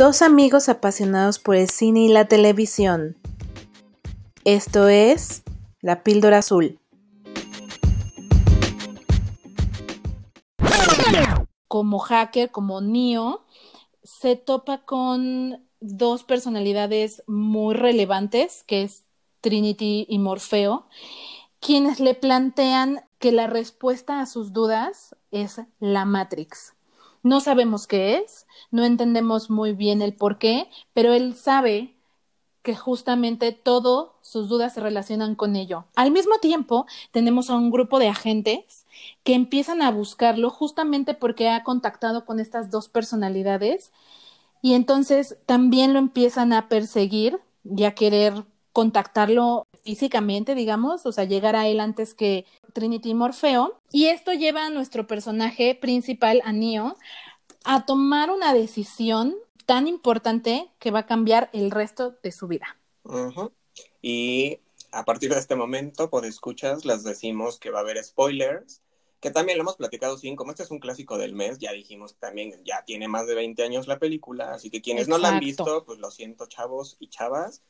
Dos amigos apasionados por el cine y la televisión. Esto es La Píldora Azul. Como hacker, como Neo, se topa con dos personalidades muy relevantes, que es Trinity y Morfeo, quienes le plantean que la respuesta a sus dudas es la Matrix. No sabemos qué es, no entendemos muy bien el por qué, pero él sabe que justamente todas sus dudas se relacionan con ello. Al mismo tiempo, tenemos a un grupo de agentes que empiezan a buscarlo justamente porque ha contactado con estas dos personalidades y entonces también lo empiezan a perseguir y a querer contactarlo físicamente, digamos, o sea, llegar a él antes que Trinity Morfeo. Y esto lleva a nuestro personaje principal, a Neo, a tomar una decisión tan importante que va a cambiar el resto de su vida. Y a partir de este momento, por escuchas, les decimos que va a haber spoilers, que también lo hemos platicado sin, como este es un clásico del mes, ya dijimos también, ya tiene más de 20 años la película, así que quienes no la han visto, pues lo siento, chavos y chavas.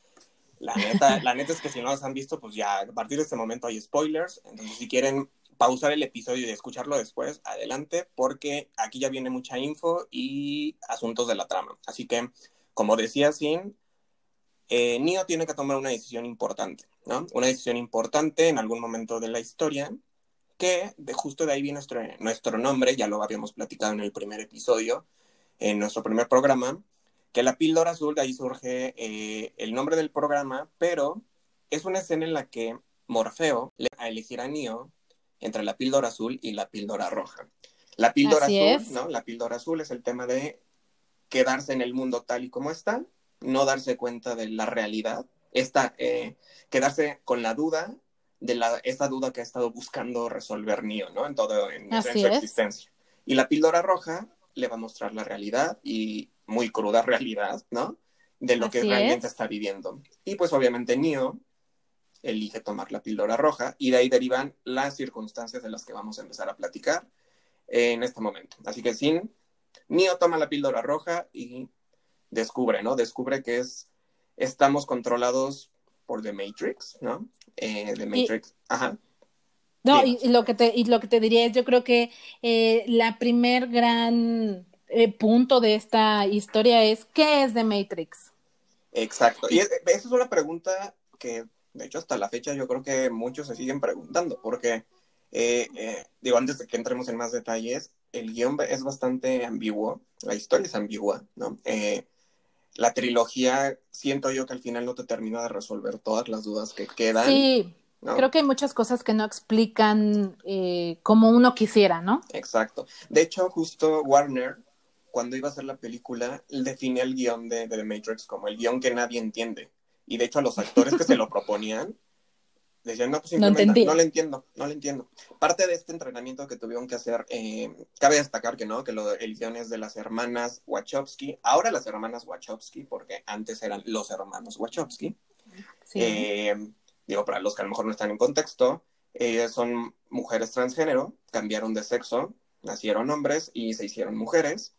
La neta, la neta es que si no las han visto, pues ya a partir de este momento hay spoilers. Entonces, si quieren pausar el episodio y escucharlo después, adelante, porque aquí ya viene mucha info y asuntos de la trama. Así que, como decía Sin, eh, tiene que tomar una decisión importante, ¿no? Una decisión importante en algún momento de la historia, que de justo de ahí viene nuestro, nuestro nombre, ya lo habíamos platicado en el primer episodio, en nuestro primer programa, que la píldora azul, de ahí surge eh, el nombre del programa, pero es una escena en la que Morfeo le va a elegir a Neo entre la píldora azul y la píldora roja. La píldora azul, ¿no? La píldora azul es el tema de quedarse en el mundo tal y como está, no darse cuenta de la realidad, esta, eh, quedarse con la duda de la, esta duda que ha estado buscando resolver Neo, ¿no? En todo, en, su existencia. Y la píldora roja le va a mostrar la realidad y muy cruda realidad, ¿no? De lo que realmente está viviendo. Y pues obviamente Neo elige tomar la píldora roja y de ahí derivan las circunstancias de las que vamos a empezar a platicar en este momento. Así que sin Neo toma la píldora roja y descubre, ¿no? Descubre que es estamos controlados por The Matrix, ¿no? Eh, The Matrix, ajá. No, y, lo que te, y lo que te diría es, yo creo que eh, la primer gran eh, punto de esta historia es, ¿qué es The Matrix? Exacto. Y esa es una pregunta que, de hecho, hasta la fecha yo creo que muchos se siguen preguntando, porque, eh, digo, antes de que entremos en más detalles, el guion es bastante ambiguo, la historia es ambigua, ¿no? la trilogía, siento yo que al final no te termina de resolver todas las dudas que quedan. Sí, Creo que hay muchas cosas que no explican eh, como uno quisiera, ¿no? Exacto. De hecho, justo Warner, cuando iba a hacer la película, define el guion de, The Matrix como el guion que nadie entiende. Y de hecho, a los actores que se lo proponían, decían, no, pues simplemente no, lo entiendo, no lo entiendo. Parte de este entrenamiento que tuvieron que hacer, eh, cabe destacar que no, que lo, el guion es de las hermanas Wachowski, ahora las hermanas Wachowski, porque antes eran los hermanos Wachowski. Sí. Eh, digo, para los que a lo mejor no están en contexto, eh, son mujeres transgénero, cambiaron de sexo, nacieron hombres y se hicieron mujeres.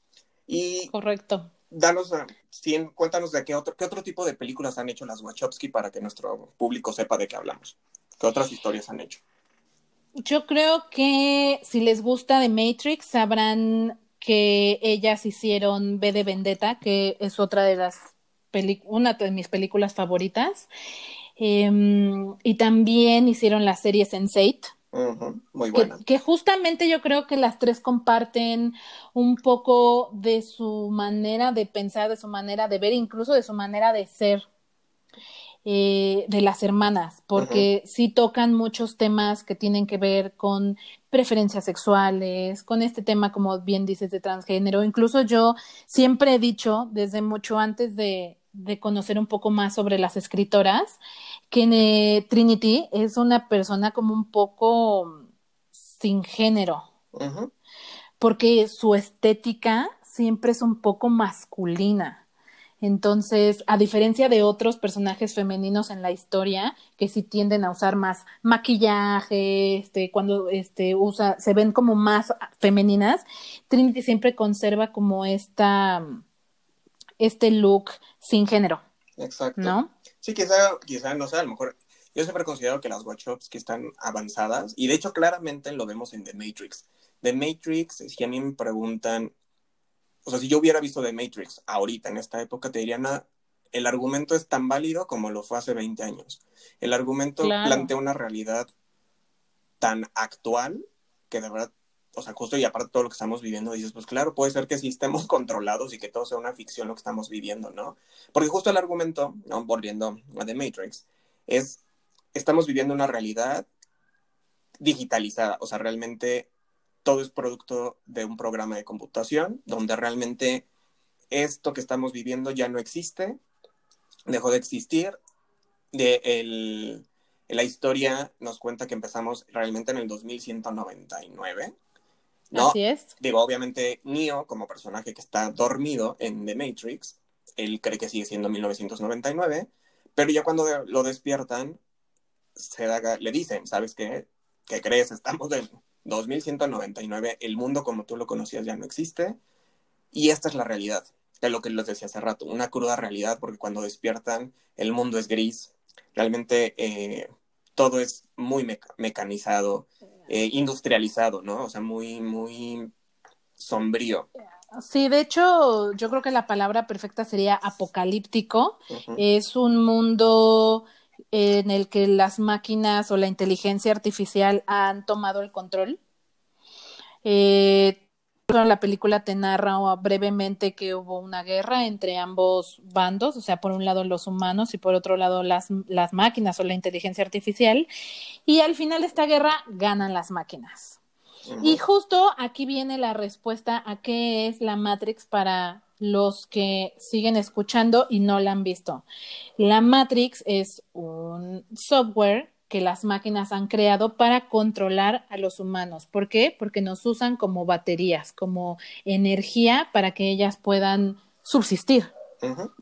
Y Correcto. Danos, cuéntanos de qué otro, qué otro tipo de películas han hecho las Wachowski para que nuestro público sepa de qué hablamos. ¿Qué otras historias han hecho? Yo creo que si les gusta de Matrix, sabrán que ellas hicieron B de Vendetta, que es otra de las una de mis películas favoritas. Em, y también hicieron la serie Sense8. Muy buena. Que, justamente yo creo que las tres comparten un poco de su manera de pensar, de su manera de ver, incluso de su manera de ser. Eh, de las hermanas, porque sí tocan muchos temas que tienen que ver con preferencias sexuales, con este tema, como bien dices, de transgénero. Incluso yo siempre he dicho, desde mucho antes de, de conocer un poco más sobre las escritoras, que eh, Trinity es una persona como un poco sin género, porque su estética siempre es un poco masculina. Entonces, a diferencia de otros personajes femeninos en la historia, que sí tienden a usar más maquillaje, este, cuando este, usa, se ven como más femeninas, Trinity siempre conserva como esta este look sin género. Exacto. ¿No? Sí, quizá, quizá, no sé, a lo mejor yo siempre considero que las que están avanzadas y de hecho claramente lo vemos en The Matrix. The Matrix, si a mí me preguntan, o sea, si yo hubiera visto The Matrix ahorita, en esta época, te diría, nada, el argumento es tan válido como lo fue hace 20 años. El argumento plantea una realidad tan actual que de verdad, o sea, justo y aparte todo lo que estamos viviendo, dices, pues claro, puede ser que sí estemos controlados y que todo sea una ficción lo que estamos viviendo, ¿no? Porque justo el argumento, ¿no? volviendo a The Matrix, es, estamos viviendo una realidad digitalizada, o sea, realmente todo es producto de un programa de computación donde realmente esto que estamos viviendo ya no existe, dejó de existir. De la historia nos cuenta que empezamos realmente en el 2199. ¿No? Así es. Digo, obviamente, Neo, como personaje que está dormido en The Matrix, él cree que sigue siendo 1999, pero ya cuando lo despiertan, se le dicen, ¿sabes qué? ¿Qué crees? Estamos en 2199, el mundo como tú lo conocías ya no existe, y esta es la realidad de lo que les decía hace rato, una cruda realidad, porque cuando despiertan el mundo es gris, realmente eh, todo es muy mecanizado, eh, industrializado, ¿no? O sea, muy, muy sombrío. Sí, de hecho, yo creo que la palabra perfecta sería apocalíptico. Es un mundo en el que las máquinas o la inteligencia artificial han tomado el control. Eh, la película te narra brevemente que hubo una guerra entre ambos bandos, o sea, por un lado los humanos y por otro lado las, las máquinas o la inteligencia artificial, y al final de esta guerra ganan las máquinas. Y justo aquí viene la respuesta a qué es la Matrix para los que siguen escuchando y no la han visto. La Matrix es un software que las máquinas han creado para controlar a los humanos. ¿Por qué? Porque nos usan como baterías, como energía para que ellas puedan subsistir.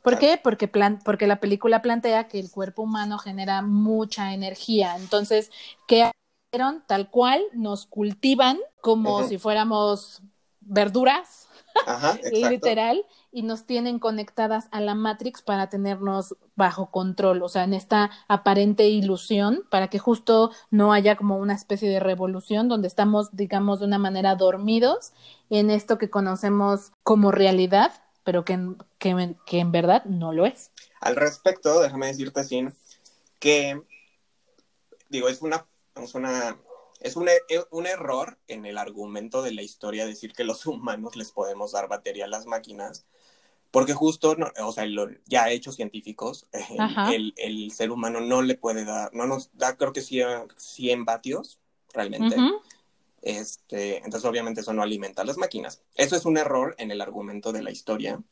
¿Por qué? Porque, porque la película plantea que el cuerpo humano genera mucha energía. Entonces, ¿qué hicieron? Tal cual, nos cultivan como si fuéramos verduras, literal, y nos tienen conectadas a la Matrix para tenernos bajo control, o sea, en esta aparente ilusión, para que justo no haya como una especie de revolución donde estamos, digamos, de una manera dormidos en esto que conocemos como realidad, pero que, que, que en verdad no lo es. Al respecto, déjame decirte, así que, digo, es una, es una es un, un, error en el argumento de la historia decir que los humanos les podemos dar batería a las máquinas, porque justo, o sea, lo, ya hechos científicos, el, el, ser humano no le puede dar, no nos da, creo que 100, 100 vatios, realmente. este, entonces, obviamente, eso no alimenta a las máquinas. Eso es un error en el argumento de la historia,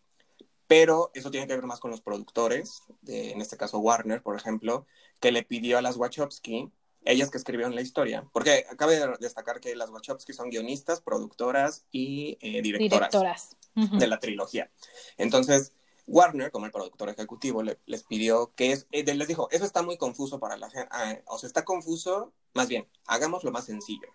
pero eso tiene que ver más con los productores, de, en este caso Warner, por ejemplo, que le pidió a las Wachowski, ellas que escribieron la historia, porque cabe destacar que las Wachowski son guionistas, productoras y eh, directoras. directoras de la trilogía. Entonces, Warner, como el productor ejecutivo, les pidió que es, eh, les dijo, eso está muy confuso para la gente, ah, o sea, está confuso, más bien, hagamos lo más sencillo.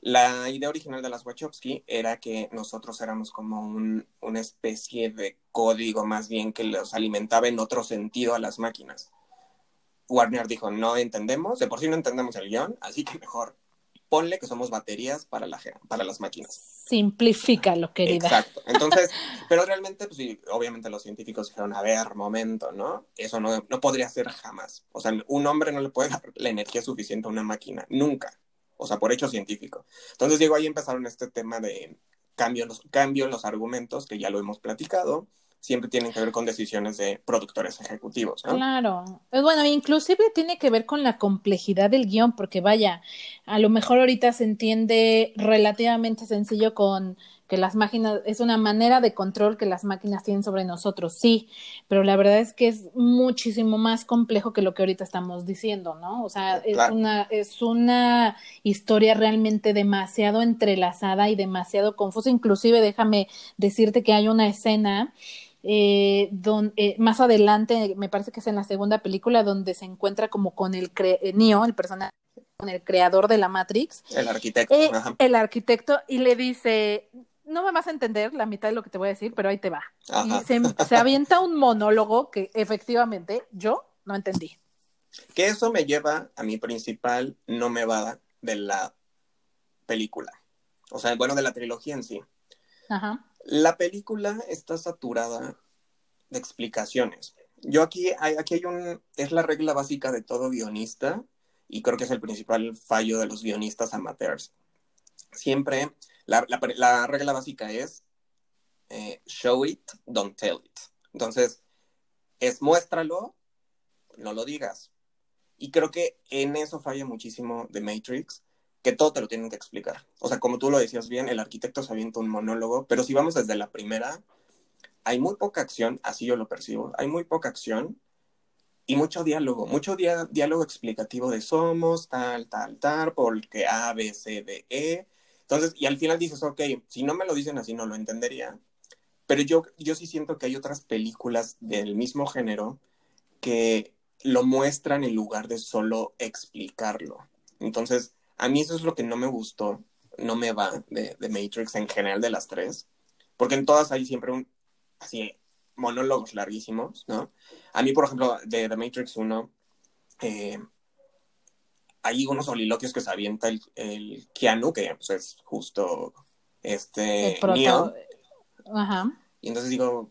La idea original de las Wachowski era que nosotros éramos como un, una especie de código más bien que los alimentaba en otro sentido a las máquinas. Warner dijo, no entendemos, de por sí no entendemos el guion, así que mejor ponle que somos baterías para, la, para las máquinas. Simplifícalo, querida. Exacto. Entonces, pero realmente, pues sí, obviamente los científicos dijeron, a ver, momento, ¿no? Eso no, no podría ser jamás. O sea, un hombre no le puede dar la energía suficiente a una máquina, nunca. O sea, por hecho científico. Entonces, digo, ahí empezaron este tema de cambio, los, cambio en los argumentos, que ya lo hemos platicado, siempre tienen que ver con decisiones de productores ejecutivos. ¿no? Claro. Eh, bueno, inclusive tiene que ver con la complejidad del guion, porque vaya, a lo mejor ahorita se entiende relativamente sencillo con que las máquinas, es una manera de control que las máquinas tienen sobre nosotros, sí, pero la verdad es que es muchísimo más complejo que lo que ahorita estamos diciendo, ¿no? O sea, es una, es una historia realmente demasiado entrelazada y demasiado confusa, inclusive déjame decirte que hay una escena eh, eh, más adelante, me parece que es en la segunda película, donde se encuentra como con el eh, Neo, el personaje, con el creador de la Matrix. El arquitecto. El arquitecto, y le dice, no me vas a entender la mitad de lo que te voy a decir, pero ahí te va. Y se, se avienta un monólogo que efectivamente yo no entendí. Que eso me lleva a mi principal no me va de la película. O sea, bueno, de la trilogía en sí. Ajá. La película está saturada de explicaciones. Yo aquí, hay, aquí hay es la regla básica de todo guionista y creo que es el principal fallo de los guionistas amateurs. Siempre, la, la, regla básica es eh, show it, don't tell it. Entonces, es muéstralo, no lo digas. Y creo que en eso falla muchísimo The Matrix, que todo te lo tienen que explicar. O sea, como tú lo decías bien, el arquitecto se avienta un monólogo, pero si vamos desde la primera, hay muy poca acción, así yo lo percibo, hay muy poca acción y mucho diálogo, mucho diálogo explicativo de somos, tal, tal, tal, porque A, B, C, D, E. Entonces, y al final dices, ok, si no me lo dicen así no lo entendería. Pero yo, yo sí siento que hay otras películas del mismo género que lo muestran en lugar de solo explicarlo. Entonces, a mí eso es lo que no me gustó, no me va de, de Matrix en general de las tres, porque en todas hay siempre un, así, monólogos larguísimos, ¿no? A mí, por ejemplo, de The Matrix 1, eh, hay unos soliloquios que se avienta el, el Keanu, que pues, es justo este Neo. Ajá. Y entonces digo,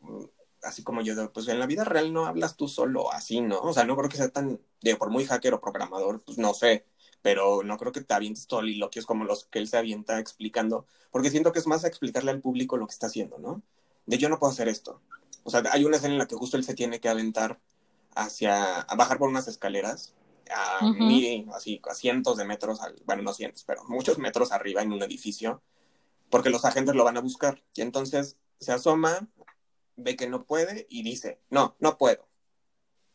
así como yo, pues en la vida real no hablas tú solo así, ¿no? O sea, no creo que sea tan, digo, por muy hacker o programador, pues no sé, pero no creo que te avientes soliloquios como los que él se avienta explicando, porque siento que es más explicarle al público lo que está haciendo, ¿no? De yo no puedo hacer esto. O sea, hay una escena en la que justo él se tiene que aventar hacia, a bajar por unas escaleras, a, así, a cientos de metros, bueno, no cientos, pero muchos metros arriba en un edificio, porque los agentes lo van a buscar. Y entonces se asoma, ve que no puede y dice, no, no puedo.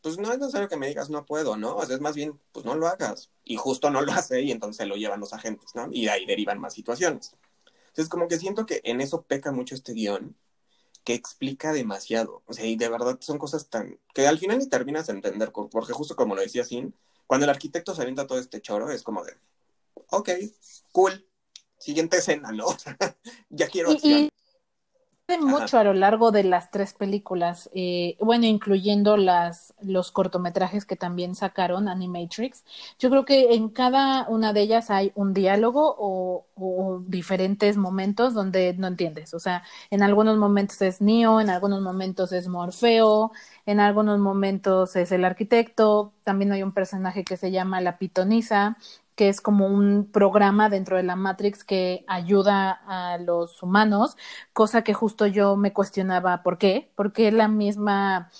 Pues no es necesario que me digas no puedo, ¿no? O sea, es más bien, pues no lo hagas. Y justo no lo hace y entonces lo llevan los agentes, ¿no? Y de ahí derivan más situaciones. Entonces, como que siento que en eso peca mucho este guion, que explica demasiado. O sea, y de verdad son cosas tan. que al final ni terminas de entender, porque justo como lo decía Sin, cuando el arquitecto se avienta todo este choro, es como de. Ok, cool. Siguiente escena, ¿no? ya quiero acción mucho a lo largo de las tres películas, eh, bueno, incluyendo las, los cortometrajes que también sacaron, Animatrix. Yo creo que en cada una de ellas hay un diálogo o, diferentes momentos donde no entiendes. O sea, en algunos momentos es Neo, en algunos momentos es Morfeo, en algunos momentos es el arquitecto, también hay un personaje que se llama la pitonisa, que es como un programa dentro de la Matrix que ayuda a los humanos, cosa que justo yo me cuestionaba por qué, porque la misma,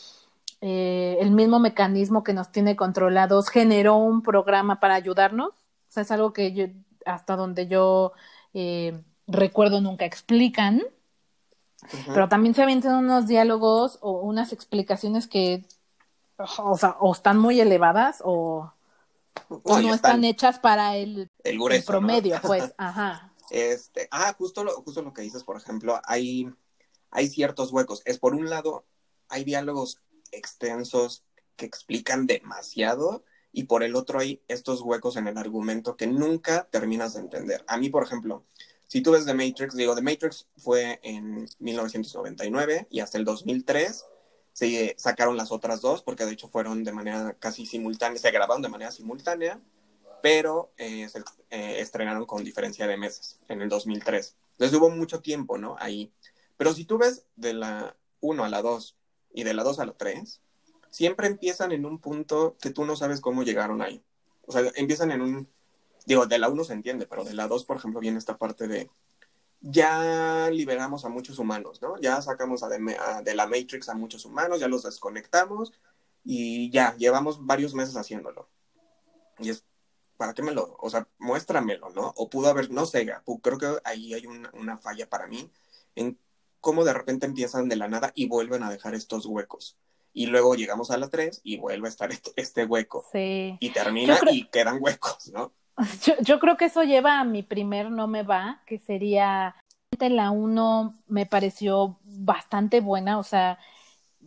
eh, el mismo mecanismo que nos tiene controlados generó un programa para ayudarnos. O sea, es algo que yo, hasta donde yo eh, recuerdo nunca explican, pero también se avientan unos diálogos o unas explicaciones que, o sea, o están muy elevadas o o no están, hechas para el, el, promedio, pues, ajá. Este, ah, justo lo, justo lo que dices, por ejemplo, hay, hay ciertos huecos. Es por un lado, hay diálogos extensos que explican demasiado y por el otro hay estos huecos en el argumento que nunca terminas de entender. A mí, por ejemplo, si tú ves The Matrix, digo, The Matrix fue en 1999 y hasta el 2003 se sacaron las otras dos, porque de hecho fueron de manera casi simultánea, se grabaron de manera simultánea, pero eh, se eh, estrenaron con diferencia de meses en el 2003. Entonces hubo mucho tiempo, ¿no? Ahí. Pero si tú ves de la 1 a la 2 y de la 2 a la 3, siempre empiezan en un punto que tú no sabes cómo llegaron ahí. O sea, empiezan en un, digo, de la 1 se entiende, pero de la 2, por ejemplo, viene esta parte de ya liberamos a muchos humanos, ¿no? Ya sacamos a de, la Matrix a muchos humanos, ya los desconectamos y ya, llevamos varios meses haciéndolo. Y es, ¿para qué me lo, o sea, muéstramelo, ¿no? O pudo haber, no sé, creo que ahí hay una, una falla para mí en cómo de repente empiezan de la nada y vuelven a dejar estos huecos. Y luego llegamos a la 3 y vuelve a estar este, este hueco. Sí. Y termina y quedan huecos, ¿no? Yo, yo, creo que eso lleva a mi primer no me va, que sería la uno me pareció bastante buena, o sea,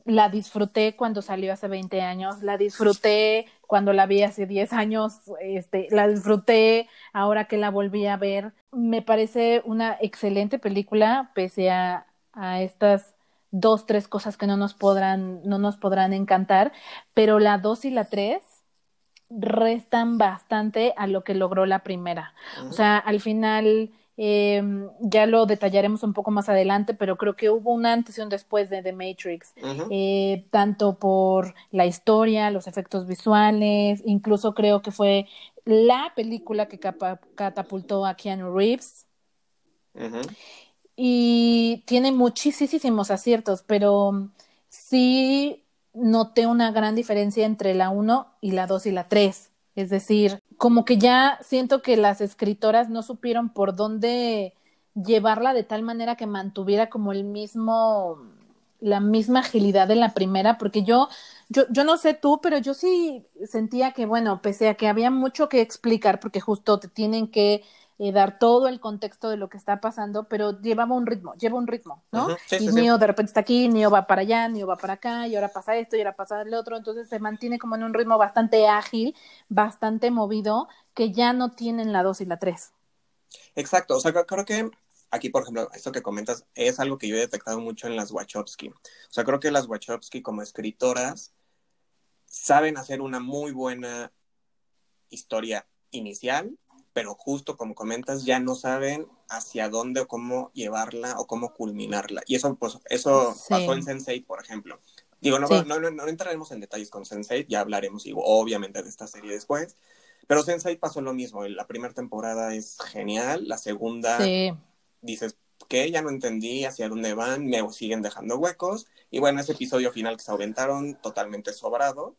la disfruté cuando salió hace 20 años, la disfruté cuando la vi hace 10 años, este, la disfruté ahora que la volví a ver. Me parece una excelente película, pese a, a estas dos, tres cosas que no nos podrán, no nos podrán encantar, pero la dos y la tres restan bastante a lo que logró la primera. O sea, al final eh, ya lo detallaremos un poco más adelante, pero creo que hubo un antes y un después de The Matrix, eh, tanto por la historia, los efectos visuales, incluso creo que fue la película que catapultó a Keanu Reeves. Y tiene muchísimos aciertos, pero sí noté una gran diferencia entre la 1 y la 2 y la 3. Es decir, como que ya siento que las escritoras no supieron por dónde llevarla de tal manera que mantuviera como el mismo la misma agilidad de la primera, porque yo, yo, yo no sé tú, pero yo sí sentía que, bueno, pese a que había mucho que explicar, porque justo te tienen que eh, dar todo el contexto de lo que está pasando, pero llevaba un ritmo, lleva un ritmo, ¿no? y Neo de repente está aquí, Neo va para allá, Neo va para acá, y ahora pasa esto, y ahora pasa el otro, entonces se mantiene como en un ritmo bastante ágil, bastante movido, que ya no tienen la 2 y la 3. Exacto, o sea, creo que aquí, por ejemplo, esto que comentas es algo que yo he detectado mucho en las Wachowski. O sea, creo que las Wachowski como escritoras saben hacer una muy buena historia inicial pero justo como comentas, ya no saben hacia dónde o cómo llevarla o cómo culminarla. Y eso, pues, eso pasó en Sensei, por ejemplo. Digo, no, no, no, no, entraremos en detalles con Sensei, ya hablaremos, obviamente, de esta serie después. Pero Sensei pasó lo mismo. La primera temporada es genial, la segunda dices, que ya no entendí hacia dónde van, me siguen dejando huecos. Y bueno, ese episodio final que se aventaron, totalmente sobrado.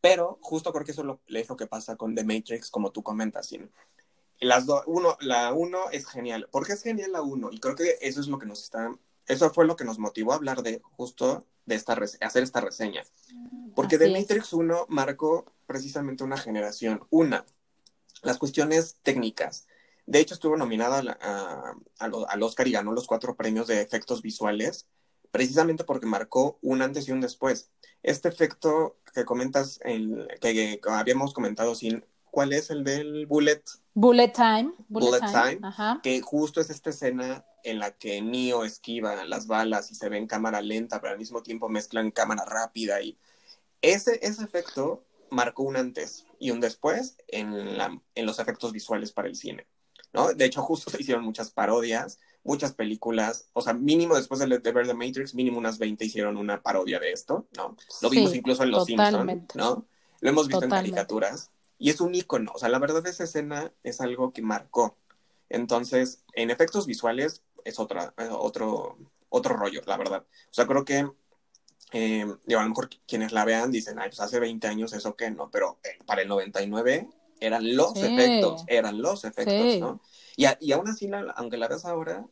Pero justo creo que eso es lo que pasa con The Matrix, como tú comentas, las uno, la uno es genial. ¿Por qué es genial la uno? Y creo que eso es lo que nos está, eso fue lo que nos motivó a hablar de justo de esta hacer esta reseña. Porque The Matrix 1 marcó precisamente una generación. Una, las cuestiones técnicas. De hecho, estuvo nominada a, al Oscar y ganó los cuatro premios de efectos visuales, precisamente porque marcó un antes y un después. Este efecto que comentas, el, que, que habíamos comentado sin ¿Cuál es el del Bullet? Bullet Time. Bullet, Time, que justo es esta escena en la que Neo esquiva las balas y se ve en cámara lenta, pero al mismo tiempo mezclan cámara rápida y ese, ese efecto marcó un antes y un después en, la, en los efectos visuales para el cine, ¿no? De hecho, justo se hicieron muchas parodias, muchas películas, o sea, mínimo después de, de ver The Matrix, mínimo unas 20 hicieron una parodia de esto, ¿no? Lo vimos incluso en Los Simpsons, ¿no? Lo hemos visto en caricaturas. Y es un icono, o sea, la verdad esa escena es algo que marcó. Entonces, en efectos visuales es otra, eh, otro, otro rollo, la verdad. O sea, creo que, eh, a lo mejor quienes la vean dicen, ay, pues hace 20 años eso que no, pero eh, para el 99 eran los efectos, eran los efectos, ¿no? Y, y aún así, aunque la veas ahora,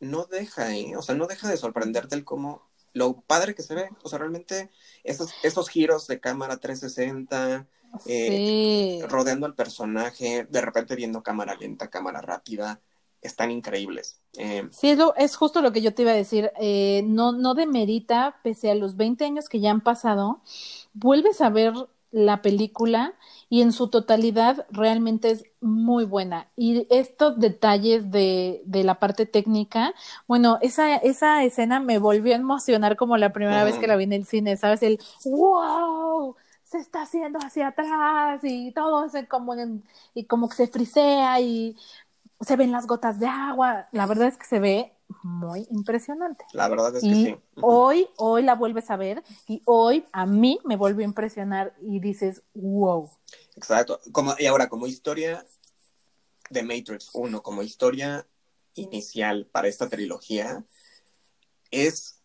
no deja, ¿eh? O sea, no deja de sorprenderte el cómo, lo padre que se ve. O sea, realmente esos, esos giros de cámara 360, eh, rodeando al personaje, de repente viendo cámara lenta, cámara rápida, están increíbles. Eh, sí, es, justo lo que yo te iba a decir. Eh, no, no demerita, pese a los 20 años que ya han pasado, vuelves a ver la película y en su totalidad realmente es muy buena. Y estos detalles de, de la parte técnica, bueno, esa, esa escena me volvió a emocionar como la primera vez que la vi en el cine, ¿sabes? El wow se está haciendo hacia atrás y todo es como, y como que se frisea y se ven las gotas de agua. La verdad es que se ve muy impresionante. La verdad es que sí. Hoy, hoy la vuelves a ver y hoy a mí me vuelve a impresionar y dices, wow. Exacto. Como, y ahora, como historia de Matrix 1, como historia inicial para esta trilogía, es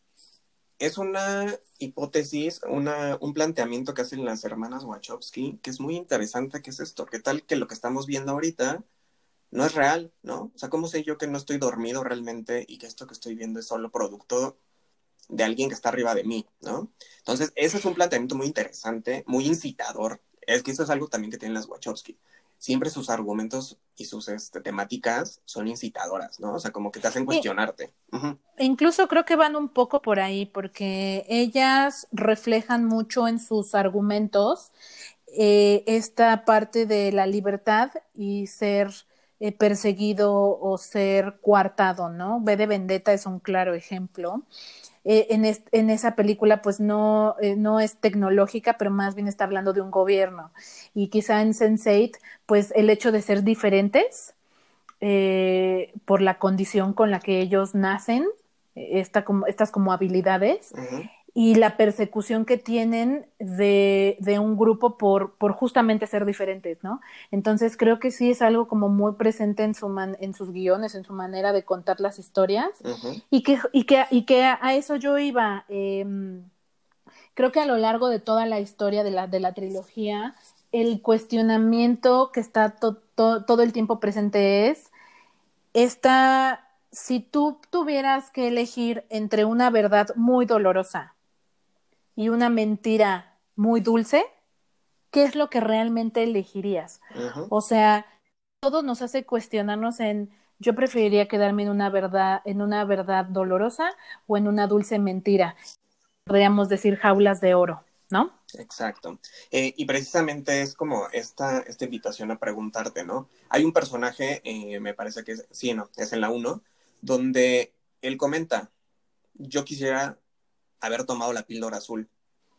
es una hipótesis, una, un planteamiento que hacen las hermanas Wachowski, que es muy interesante, que es esto, ¿qué tal que lo que estamos viendo ahorita no es real, ¿no? O sea, ¿cómo sé yo que no estoy dormido realmente y que esto que estoy viendo es solo producto de alguien que está arriba de mí, ¿no? Entonces, ese es un planteamiento muy interesante, muy incitador. Es que eso es algo también que tienen las Wachowski. Siempre sus argumentos y sus este, temáticas son incitadoras, ¿no? O sea, como que te hacen cuestionarte. Incluso creo que van un poco por ahí, porque ellas reflejan mucho en sus argumentos eh, esta parte de la libertad y ser eh, perseguido o ser coartado, ¿no? V de Vendetta es un claro ejemplo. Eh, en, en, esa película pues no, eh, no es tecnológica, pero más bien está hablando de un gobierno. Y quizá en Sense8, pues el hecho de ser diferentes eh, por la condición con la que ellos nacen, esta como, estas como habilidades, y la persecución que tienen de, de un grupo por, por, justamente ser diferentes, ¿no? Entonces creo que sí es algo como muy presente en, su man, en sus guiones, en su manera de contar las historias y, que, y, que, y que a eso yo iba. Eh, creo que a lo largo de toda la historia de la, de la trilogía, el cuestionamiento que está todo el tiempo presente es esta, si tú tuvieras que elegir entre una verdad muy dolorosa y una mentira muy dulce, ¿qué es lo que realmente elegirías? O sea, todo nos hace cuestionarnos en yo preferiría quedarme en una verdad, en una verdad dolorosa o en una dulce mentira. Podríamos decir jaulas de oro, ¿no? Exacto. Eh, y precisamente es como esta, esta invitación a preguntarte, ¿no? Hay un personaje, eh, me parece que es, sí, no, es en la 1, donde él comenta, yo quisiera haber tomado la píldora azul,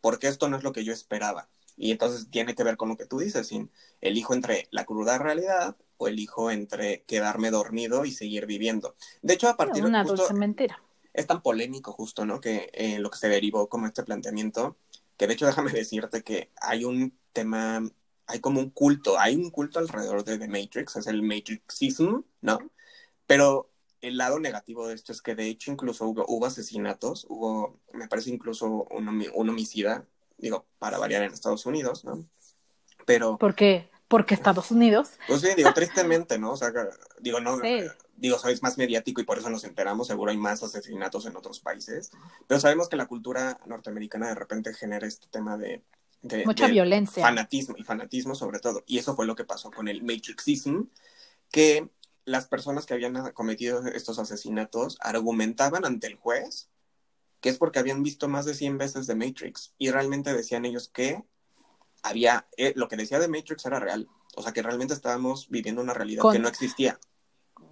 porque esto no es lo que yo esperaba. Y entonces tiene que ver con lo que tú dices, sin elijo entre la cruda realidad o elijo entre quedarme dormido y seguir viviendo. De hecho, a partir de una dulce mentira. Es tan polémico justo, ¿no? Que eh, lo que se derivó como este planteamiento, que de hecho déjame decirte que hay un tema, hay como un culto, hay un culto alrededor de The Matrix, es el Matrixism, ¿no? Pero el lado negativo de esto es que de hecho incluso hubo, asesinatos, hubo, me parece incluso un, un, homicida, digo, para variar en Estados Unidos, ¿no? Pero... ¿Por qué? Porque Estados Unidos. Pues sí, digo, tristemente, ¿no? O sea, digo, no, digo, sois más mediático y por eso nos enteramos, seguro hay más asesinatos en otros países, pero sabemos que la cultura norteamericana de repente genera este tema de... de Mucha violencia. Fanatismo, y fanatismo sobre todo. Y eso fue lo que pasó con el Matrixism, que las personas que habían cometido estos asesinatos argumentaban ante el juez que es porque habían visto más de 100 veces de Matrix y realmente decían ellos que había, eh, lo que decía de Matrix era real, o sea que realmente estábamos viviendo una realidad que no existía.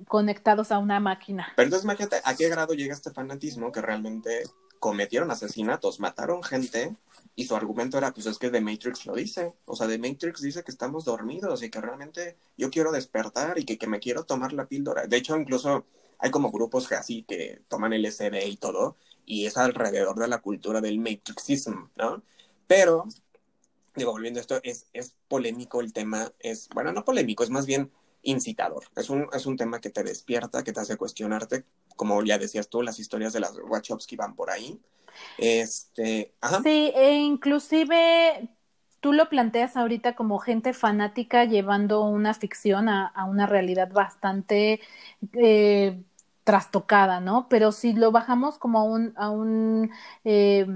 Conectados a una máquina. Pero entonces imagínate a qué grado llega este fanatismo que realmente cometieron asesinatos, mataron gente y su argumento era, pues es que The Matrix lo dice, o sea, The Matrix dice que estamos dormidos y que realmente yo quiero despertar y que, que me quiero tomar la píldora. De hecho, incluso hay como grupos que así que toman el SD y todo, y es alrededor de la cultura del Matrixism, ¿no? Pero, digo, volviendo a esto, es, es polémico el tema, es, bueno, no polémico, es más bien incitador. Es un, es un tema que te despierta, que te hace cuestionarte, como ya decías tú, las historias de las Wachowski van por ahí. Este, Sí, e inclusive tú lo planteas ahorita como gente fanática llevando una ficción a, una realidad bastante eh, trastocada, ¿no? Pero si lo bajamos como a un, a un eh,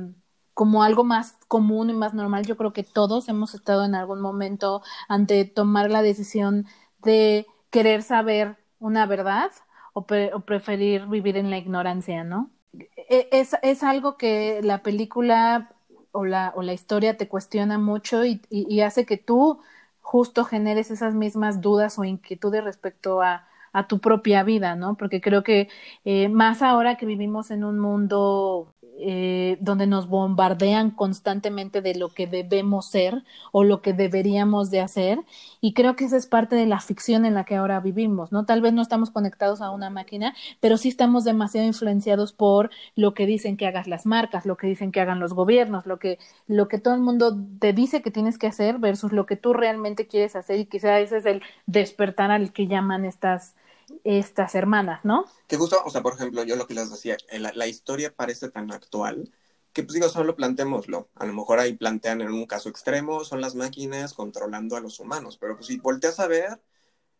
como algo más común y más normal, yo creo que todos hemos estado en algún momento ante tomar la decisión de querer saber una verdad o, preferir vivir en la ignorancia, ¿no? E, es, es algo que la película o la, o la historia te cuestiona mucho y, hace que tú justo generes esas mismas dudas o inquietudes respecto a, a tu propia vida, ¿no? Porque creo que eh, más ahora que vivimos en un mundo eh, donde nos bombardean constantemente de lo que debemos ser o lo que deberíamos de hacer y creo que esa es parte de la ficción en la que ahora vivimos, ¿no? Tal vez no estamos conectados a una máquina, pero sí estamos demasiado influenciados por lo que dicen que hagas las marcas, lo que dicen que hagan los gobiernos, lo que lo que todo el mundo te dice que tienes que hacer versus lo que tú realmente quieres hacer y quizá ese es el despertar al que llaman estas estas hermanas, ¿no? Que justo, o sea, por ejemplo, yo lo que les decía, la, la historia parece tan actual que pues digo, solo planteémoslo. A lo mejor ahí plantean en un caso extremo, son las máquinas controlando a los humanos, pero pues si volteas a ver,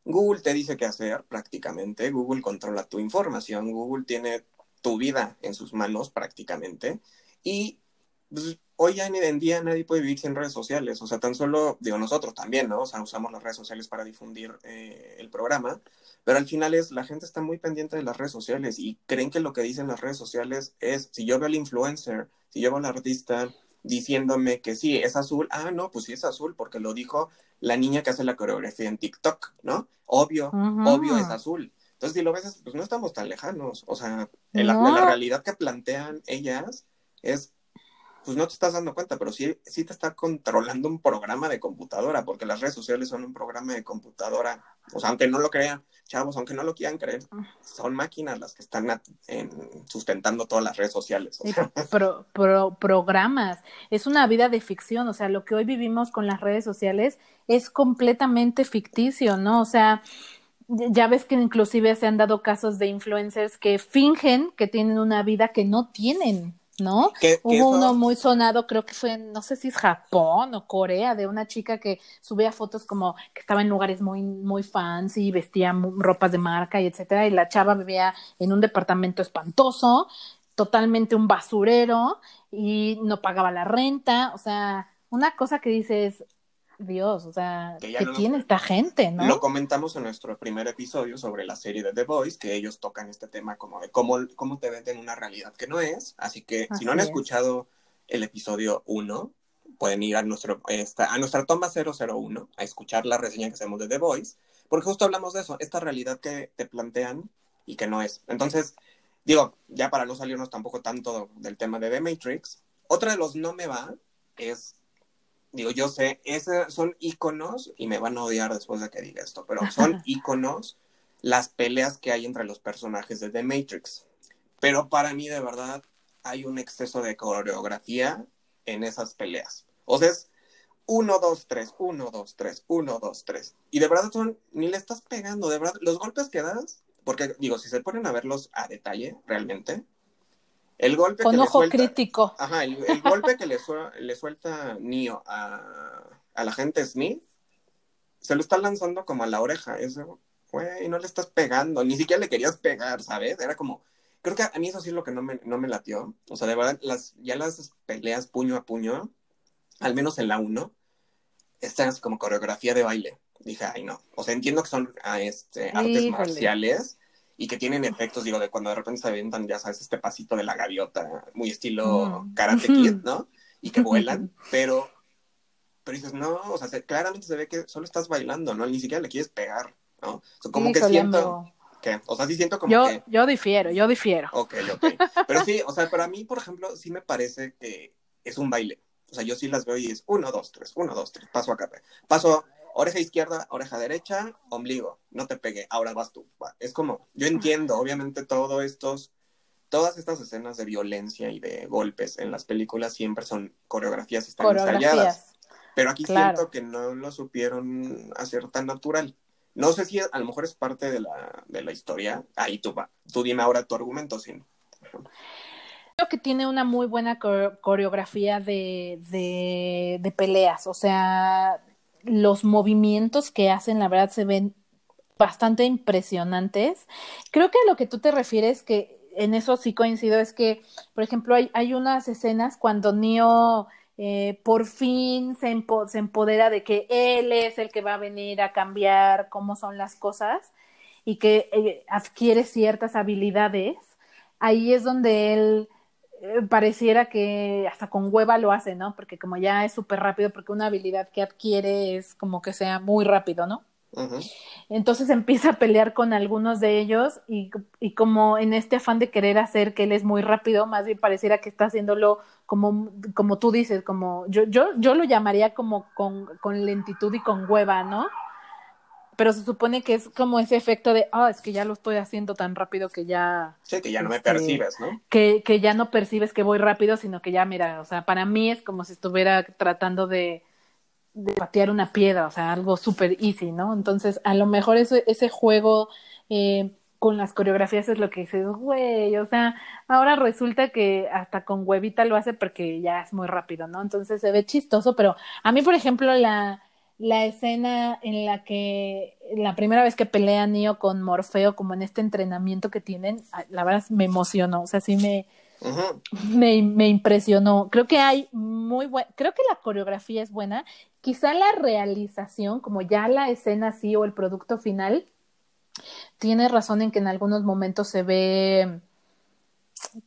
Google te dice qué hacer prácticamente, Google controla tu información, Google tiene tu vida en sus manos prácticamente, y pues, hoy ya en día nadie puede vivir sin redes sociales, o sea, tan solo, digo, nosotros también, ¿no? O sea, usamos las redes sociales para difundir eh, el programa, pero al final es, la gente está muy pendiente de las redes sociales y creen que lo que dicen las redes sociales es, si yo veo al influencer, si yo veo al artista diciéndome que sí, es azul, ah, no, pues sí es azul, porque lo dijo la niña que hace la coreografía en TikTok, ¿no? Obvio, obvio es azul. Entonces, si lo ves, pues no estamos tan lejanos. O sea, la realidad que plantean ellas es pues no te estás dando cuenta, pero sí, sí te está controlando un programa de computadora, porque las redes sociales son un programa de computadora. O sea, aunque no lo crean, chavos, aunque no lo quieran creer, son máquinas las que están sustentando todas las redes sociales. programas. Es una vida de ficción. O sea, lo que hoy vivimos con las redes sociales es completamente ficticio, ¿no? O sea, ya ves que inclusive se han dado casos de influencers que fingen que tienen una vida que no tienen. ¿No? Hubo uno muy sonado, creo que fue, no sé si es Japón o Corea, de una chica que subía fotos como que estaba en lugares muy, muy fancy, vestía ropas de marca y etcétera, y la chava vivía en un departamento espantoso, totalmente un basurero, y no pagaba la renta, o sea, una cosa que dices, Dios, o sea, ¿qué tiene esta gente, no? Lo comentamos en nuestro primer episodio sobre la serie de The Voice, que ellos tocan este tema como de cómo, cómo te venden una realidad que no es. Así que si no han escuchado el episodio 1, pueden ir a, nuestro, esta, a nuestra toma 001 a escuchar la reseña que hacemos de The Voice, porque justo hablamos de eso, esta realidad que te plantean y que no es. Entonces, digo, ya para no salirnos tampoco tanto del tema de The Matrix, otra de los no me va es digo, yo sé, esos son iconos, y me van a odiar después de que diga esto, pero son iconos las peleas que hay entre los personajes de The Matrix. Pero para mí, de verdad, hay un exceso de coreografía en esas peleas. O sea, es 1, 2, 3, 1, 2, 3, 1, 2, 3. Y de verdad son, ni le estás pegando, de verdad, los golpes que das, porque digo, si se ponen a verlos a detalle, realmente, el golpe Con ojo crítico. Ajá, el, golpe que le, le suelta Neo a, a, la gente Smith, se lo está lanzando como a la oreja. Eso, güey, no le estás pegando, ni siquiera le querías pegar, ¿sabes? Era como, creo que a mí eso sí es lo que no me, no me latió. O sea, de verdad, las, ya las peleas puño a puño, al menos en la 1, están como coreografía de baile. Dije, ay, no. O sea, entiendo que son ah, este, artes marciales, y que tienen efectos, digo, de cuando de repente se aventan, ya sabes, este pasito de la gaviota, muy estilo Karate Kid, ¿no? Y que vuelan, pero, pero dices, no, o sea, claramente se ve que solo estás bailando, ¿no? Ni siquiera le quieres pegar, ¿no? O sea, como que siento... ¿Qué? O sea, sí siento como yo, que... Yo difiero, yo difiero. Ok, ok. Pero sí, o sea, para mí, por ejemplo, sí me parece que es un baile. O sea, yo sí las veo y es uno, dos, tres, uno, dos, tres, paso acá, paso oreja izquierda, oreja derecha, ombligo, no te pegué, ahora vas tú. Es como, yo entiendo, obviamente todo estos, todas estas escenas de violencia y de golpes en las películas siempre son coreografías, están ensayadas. Pero aquí siento que no lo supieron hacer tan natural. No sé si a lo mejor es parte de la, de la historia. Ahí tú va. Tú dime ahora tu argumento, sí. Creo que tiene una muy buena coreografía de, de, de, peleas. O sea, los movimientos que hacen, la verdad, se ven bastante impresionantes. Creo que a lo que tú te refieres, que en eso sí coincido, es que, por ejemplo, hay, hay unas escenas cuando Neo eh, por fin se, empodera de que él es el que va a venir a cambiar cómo son las cosas y que eh, adquiere ciertas habilidades. Ahí es donde él eh, pareciera que hasta con hueva lo hace, ¿no? Porque como ya es súper rápido, porque una habilidad que adquiere es como que sea muy rápido, ¿no? Entonces empieza a pelear con algunos de ellos y, y, como en este afán de querer hacer que él es muy rápido, más bien pareciera que está haciéndolo como, como tú dices, como yo, yo, yo lo llamaría como con, con lentitud y con hueva, ¿no? Pero se supone que es como ese efecto de, ah, es que ya lo estoy haciendo tan rápido que ya... Sí, que ya no me este, percibes, ¿no? Que, que ya no percibes que voy rápido, sino que ya, mira, o sea, para mí es como si estuviera tratando de, de patear una piedra, o sea, algo súper easy, ¿no? Entonces, a lo mejor ese, ese juego eh, con las coreografías es lo que dices, güey, o sea, ahora resulta que hasta con huevita lo hace porque ya es muy rápido, ¿no? Entonces se ve chistoso, pero a mí, por ejemplo, la la escena en la que la primera vez que pelea Neo con Morfeo, como en este entrenamiento que tienen, la verdad me emocionó, o sea, sí me, me, me, impresionó. Creo que hay muy buen, creo que la coreografía es buena. Quizá la realización, como ya la escena sí o el producto final, tiene razón en que en algunos momentos se ve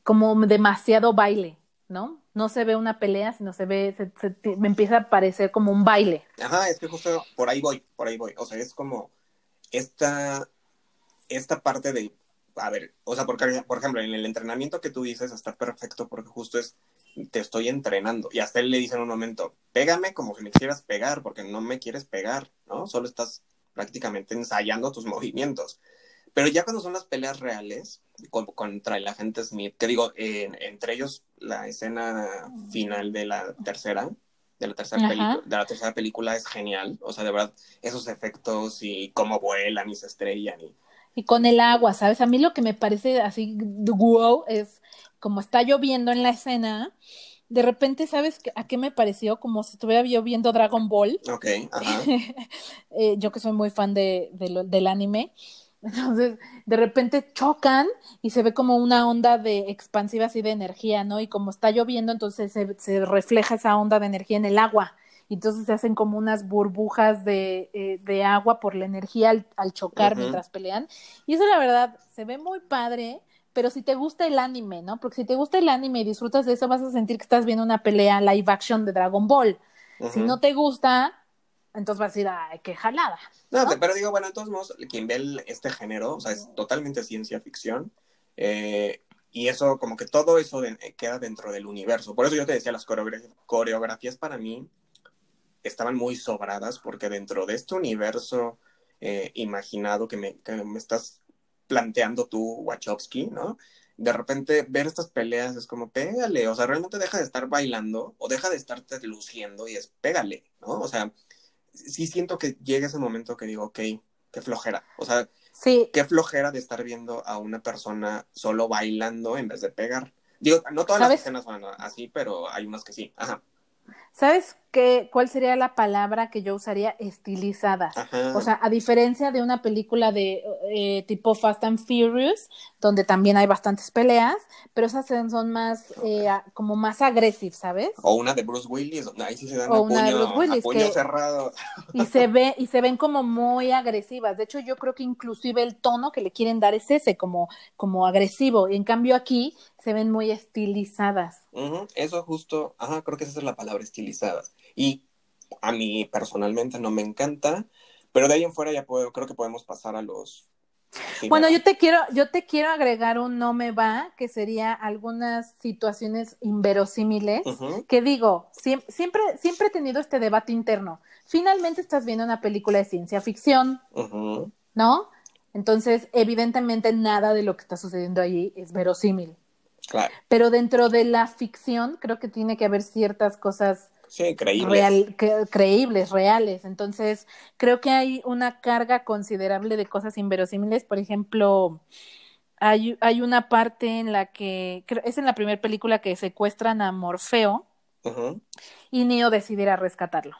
como demasiado baile, ¿no? No se ve una pelea, sino se ve, me empieza a parecer como un baile. Ajá, es que justo por ahí voy, por ahí voy. O sea, es como esta, esta parte de, a ver, o sea, porque, por ejemplo, en el entrenamiento que tú dices está perfecto porque justo es, te estoy entrenando. Y hasta él le dice en un momento, pégame como si me quisieras pegar, porque no me quieres pegar, ¿no? Solo estás prácticamente ensayando tus movimientos. Pero ya cuando son las peleas reales contra el agente Smith, que digo, entre ellos la escena final de la tercera, de la tercera, de la tercera película es genial. O sea, de verdad, esos efectos y cómo vuelan y se estrellan. Y... y con el agua, ¿sabes? A mí lo que me parece así wow es como está lloviendo en la escena de repente, ¿sabes a qué me pareció? Como si estuviera yo viendo Dragon Ball. Ok, ajá. Eh, yo que soy muy fan de, del anime. Entonces, de repente chocan y se ve como una onda de expansiva así de energía, ¿no? Y como está lloviendo, entonces se, se refleja esa onda de energía en el agua. Y entonces se hacen como unas burbujas de, eh, de agua por la energía al, al chocar mientras pelean. Y eso, la verdad, se ve muy padre pero si te gusta el anime, ¿no? Porque si te gusta el anime y disfrutas de eso, vas a sentir que estás viendo una pelea live action de Dragon Ball. Si no te gusta, entonces vas a decir, ay, qué jalada. No, pero digo, bueno, entonces modos, quien ve este género, o sea, es totalmente ciencia ficción. Eh, y eso, como que todo eso queda dentro del universo. Por eso yo te decía, las coreografías para mí estaban muy sobradas, porque dentro de este universo eh, imaginado que me, que me estás planteando tú, Wachowski, ¿no? De repente ver estas peleas es como, pégale, o sea, realmente deja de estar bailando o deja de estarte luciendo y es, pégale, ¿no? O sea, sí siento que llega ese momento que digo, ok, qué flojera, o sea, sí. qué flojera de estar viendo a una persona solo bailando en vez de pegar. Digo, no todas las escenas son así, pero hay unas que sí. Ajá. ¿Sabes qué, cuál sería la palabra que yo usaría? Estilizadas. O sea, a diferencia de una película de eh, tipo Fast and Furious, donde también hay bastantes peleas, pero esas son más, eh, como más agresivas, ¿sabes? O una de Bruce Willis, donde ahí sí se dan o una de Bruce Willis, puño cerrado. Y se, ve, y se ven como muy agresivas. De hecho, yo creo que inclusive el tono que le quieren dar es ese, como, como agresivo. Y en cambio aquí se ven muy estilizadas. Eso justo, ajá, creo que esa es la palabra, estilizadas. Y a mí personalmente no me encanta, pero de ahí en fuera ya puedo, creo que podemos pasar a los... bueno, yo te quiero, yo te quiero agregar un no me va, que sería algunas situaciones inverosímiles, que digo, siempre, siempre, he tenido este debate interno. Finalmente estás viendo una película de ciencia ficción, ¿no? Entonces, evidentemente nada de lo que está sucediendo allí es verosímil. Pero dentro de la ficción creo que tiene que haber ciertas cosas creíbles. reales. Entonces, creo que hay una carga considerable de cosas inverosímiles. Por ejemplo, hay, hay una parte en la que, es en la primera película que secuestran a Morfeo y Neo decide ir a rescatarlo.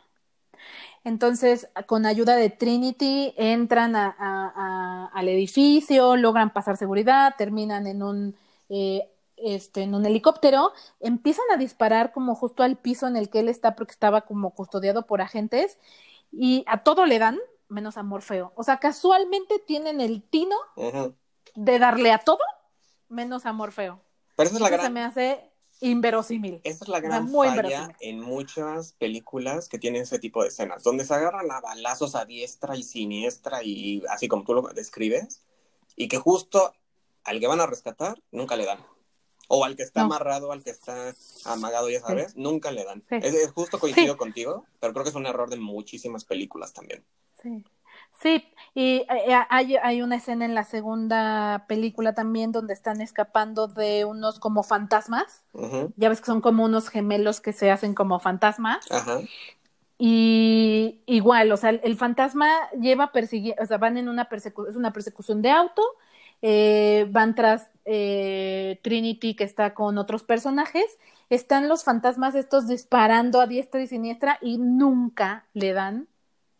Entonces, con ayuda de Trinity, entran al edificio, logran pasar seguridad, terminan en un eh, este, en un helicóptero, empiezan a disparar como justo al piso en el que él está porque estaba como custodiado por agentes y a todo le dan, menos a Morfeo. O sea, casualmente tienen el tino de darle a todo, menos a Morfeo. Pero esa es la gran... se me hace inverosímil. Esa es la gran falla en muchas películas que tienen ese tipo de escenas, donde se agarran a balazos a diestra y siniestra y así como tú lo describes, y que justo al que van a rescatar nunca le dan. O al que está amarrado, al que está amagado, ya sabes, nunca le dan. Es, justo coincido contigo, pero creo que es un error de muchísimas películas también. Sí. Sí, y eh, eh, hay, hay, una escena en la segunda película también donde están escapando de unos como fantasmas. Ya ves que son como unos gemelos que se hacen como fantasmas. Ajá. Y igual, o sea, el, fantasma lleva persiguiendo, o sea, van en una persecución, es una persecución de auto eh, van tras eh, Trinity que está con otros personajes, están los fantasmas estos disparando a diestra y siniestra y nunca le dan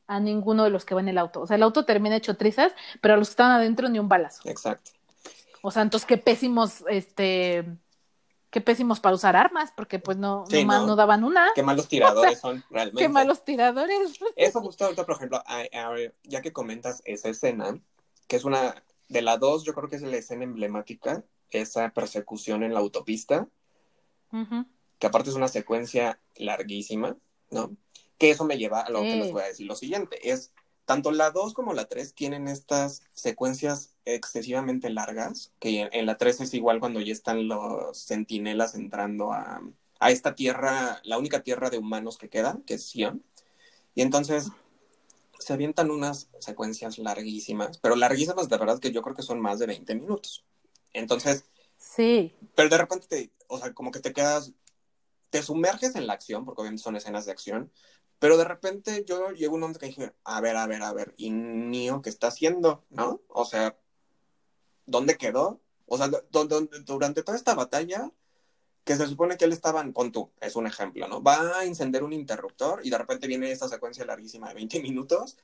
a ninguno de los que va en el auto. O sea, el auto termina hecho trizas, pero a los que están adentro ni un balazo. Exacto. O sea, entonces qué pésimos, este, qué pésimos para usar armas, porque pues no, Sí, nomás ¿no? no. daban una. Qué malos tiradores son realmente. Qué malos tiradores. Eso justo ahorita, por ejemplo, a- a- ya que comentas esa escena, que es una de la dos, yo creo que es la escena emblemática, esa persecución en la autopista, que aparte es una secuencia larguísima, ¿no? Que eso me lleva a lo que les voy a decir. Lo siguiente es, tanto la 2 como la 3 tienen estas secuencias excesivamente largas, que en, en la 3 es igual cuando ya están los centinelas entrando a, a esta tierra, la única tierra de humanos que queda, que es Sion. Y entonces se avientan unas secuencias larguísimas, pero larguísimas de verdad que yo creo que son más de 20 minutos. Entonces, Sí, pero de repente, te, o sea, como que te quedas, te sumerges en la acción, porque obviamente son escenas de acción, pero de repente yo llego a un momento que dije, a ver, a ver, a ver, ¿y Neo qué está haciendo? ¿No? O sea, ¿dónde quedó? O sea, do- do- durante toda esta batalla, que se supone que él estaba, en- pon tú, es un ejemplo, ¿no? Va a encender un interruptor y de repente viene esta secuencia larguísima de 20 minutos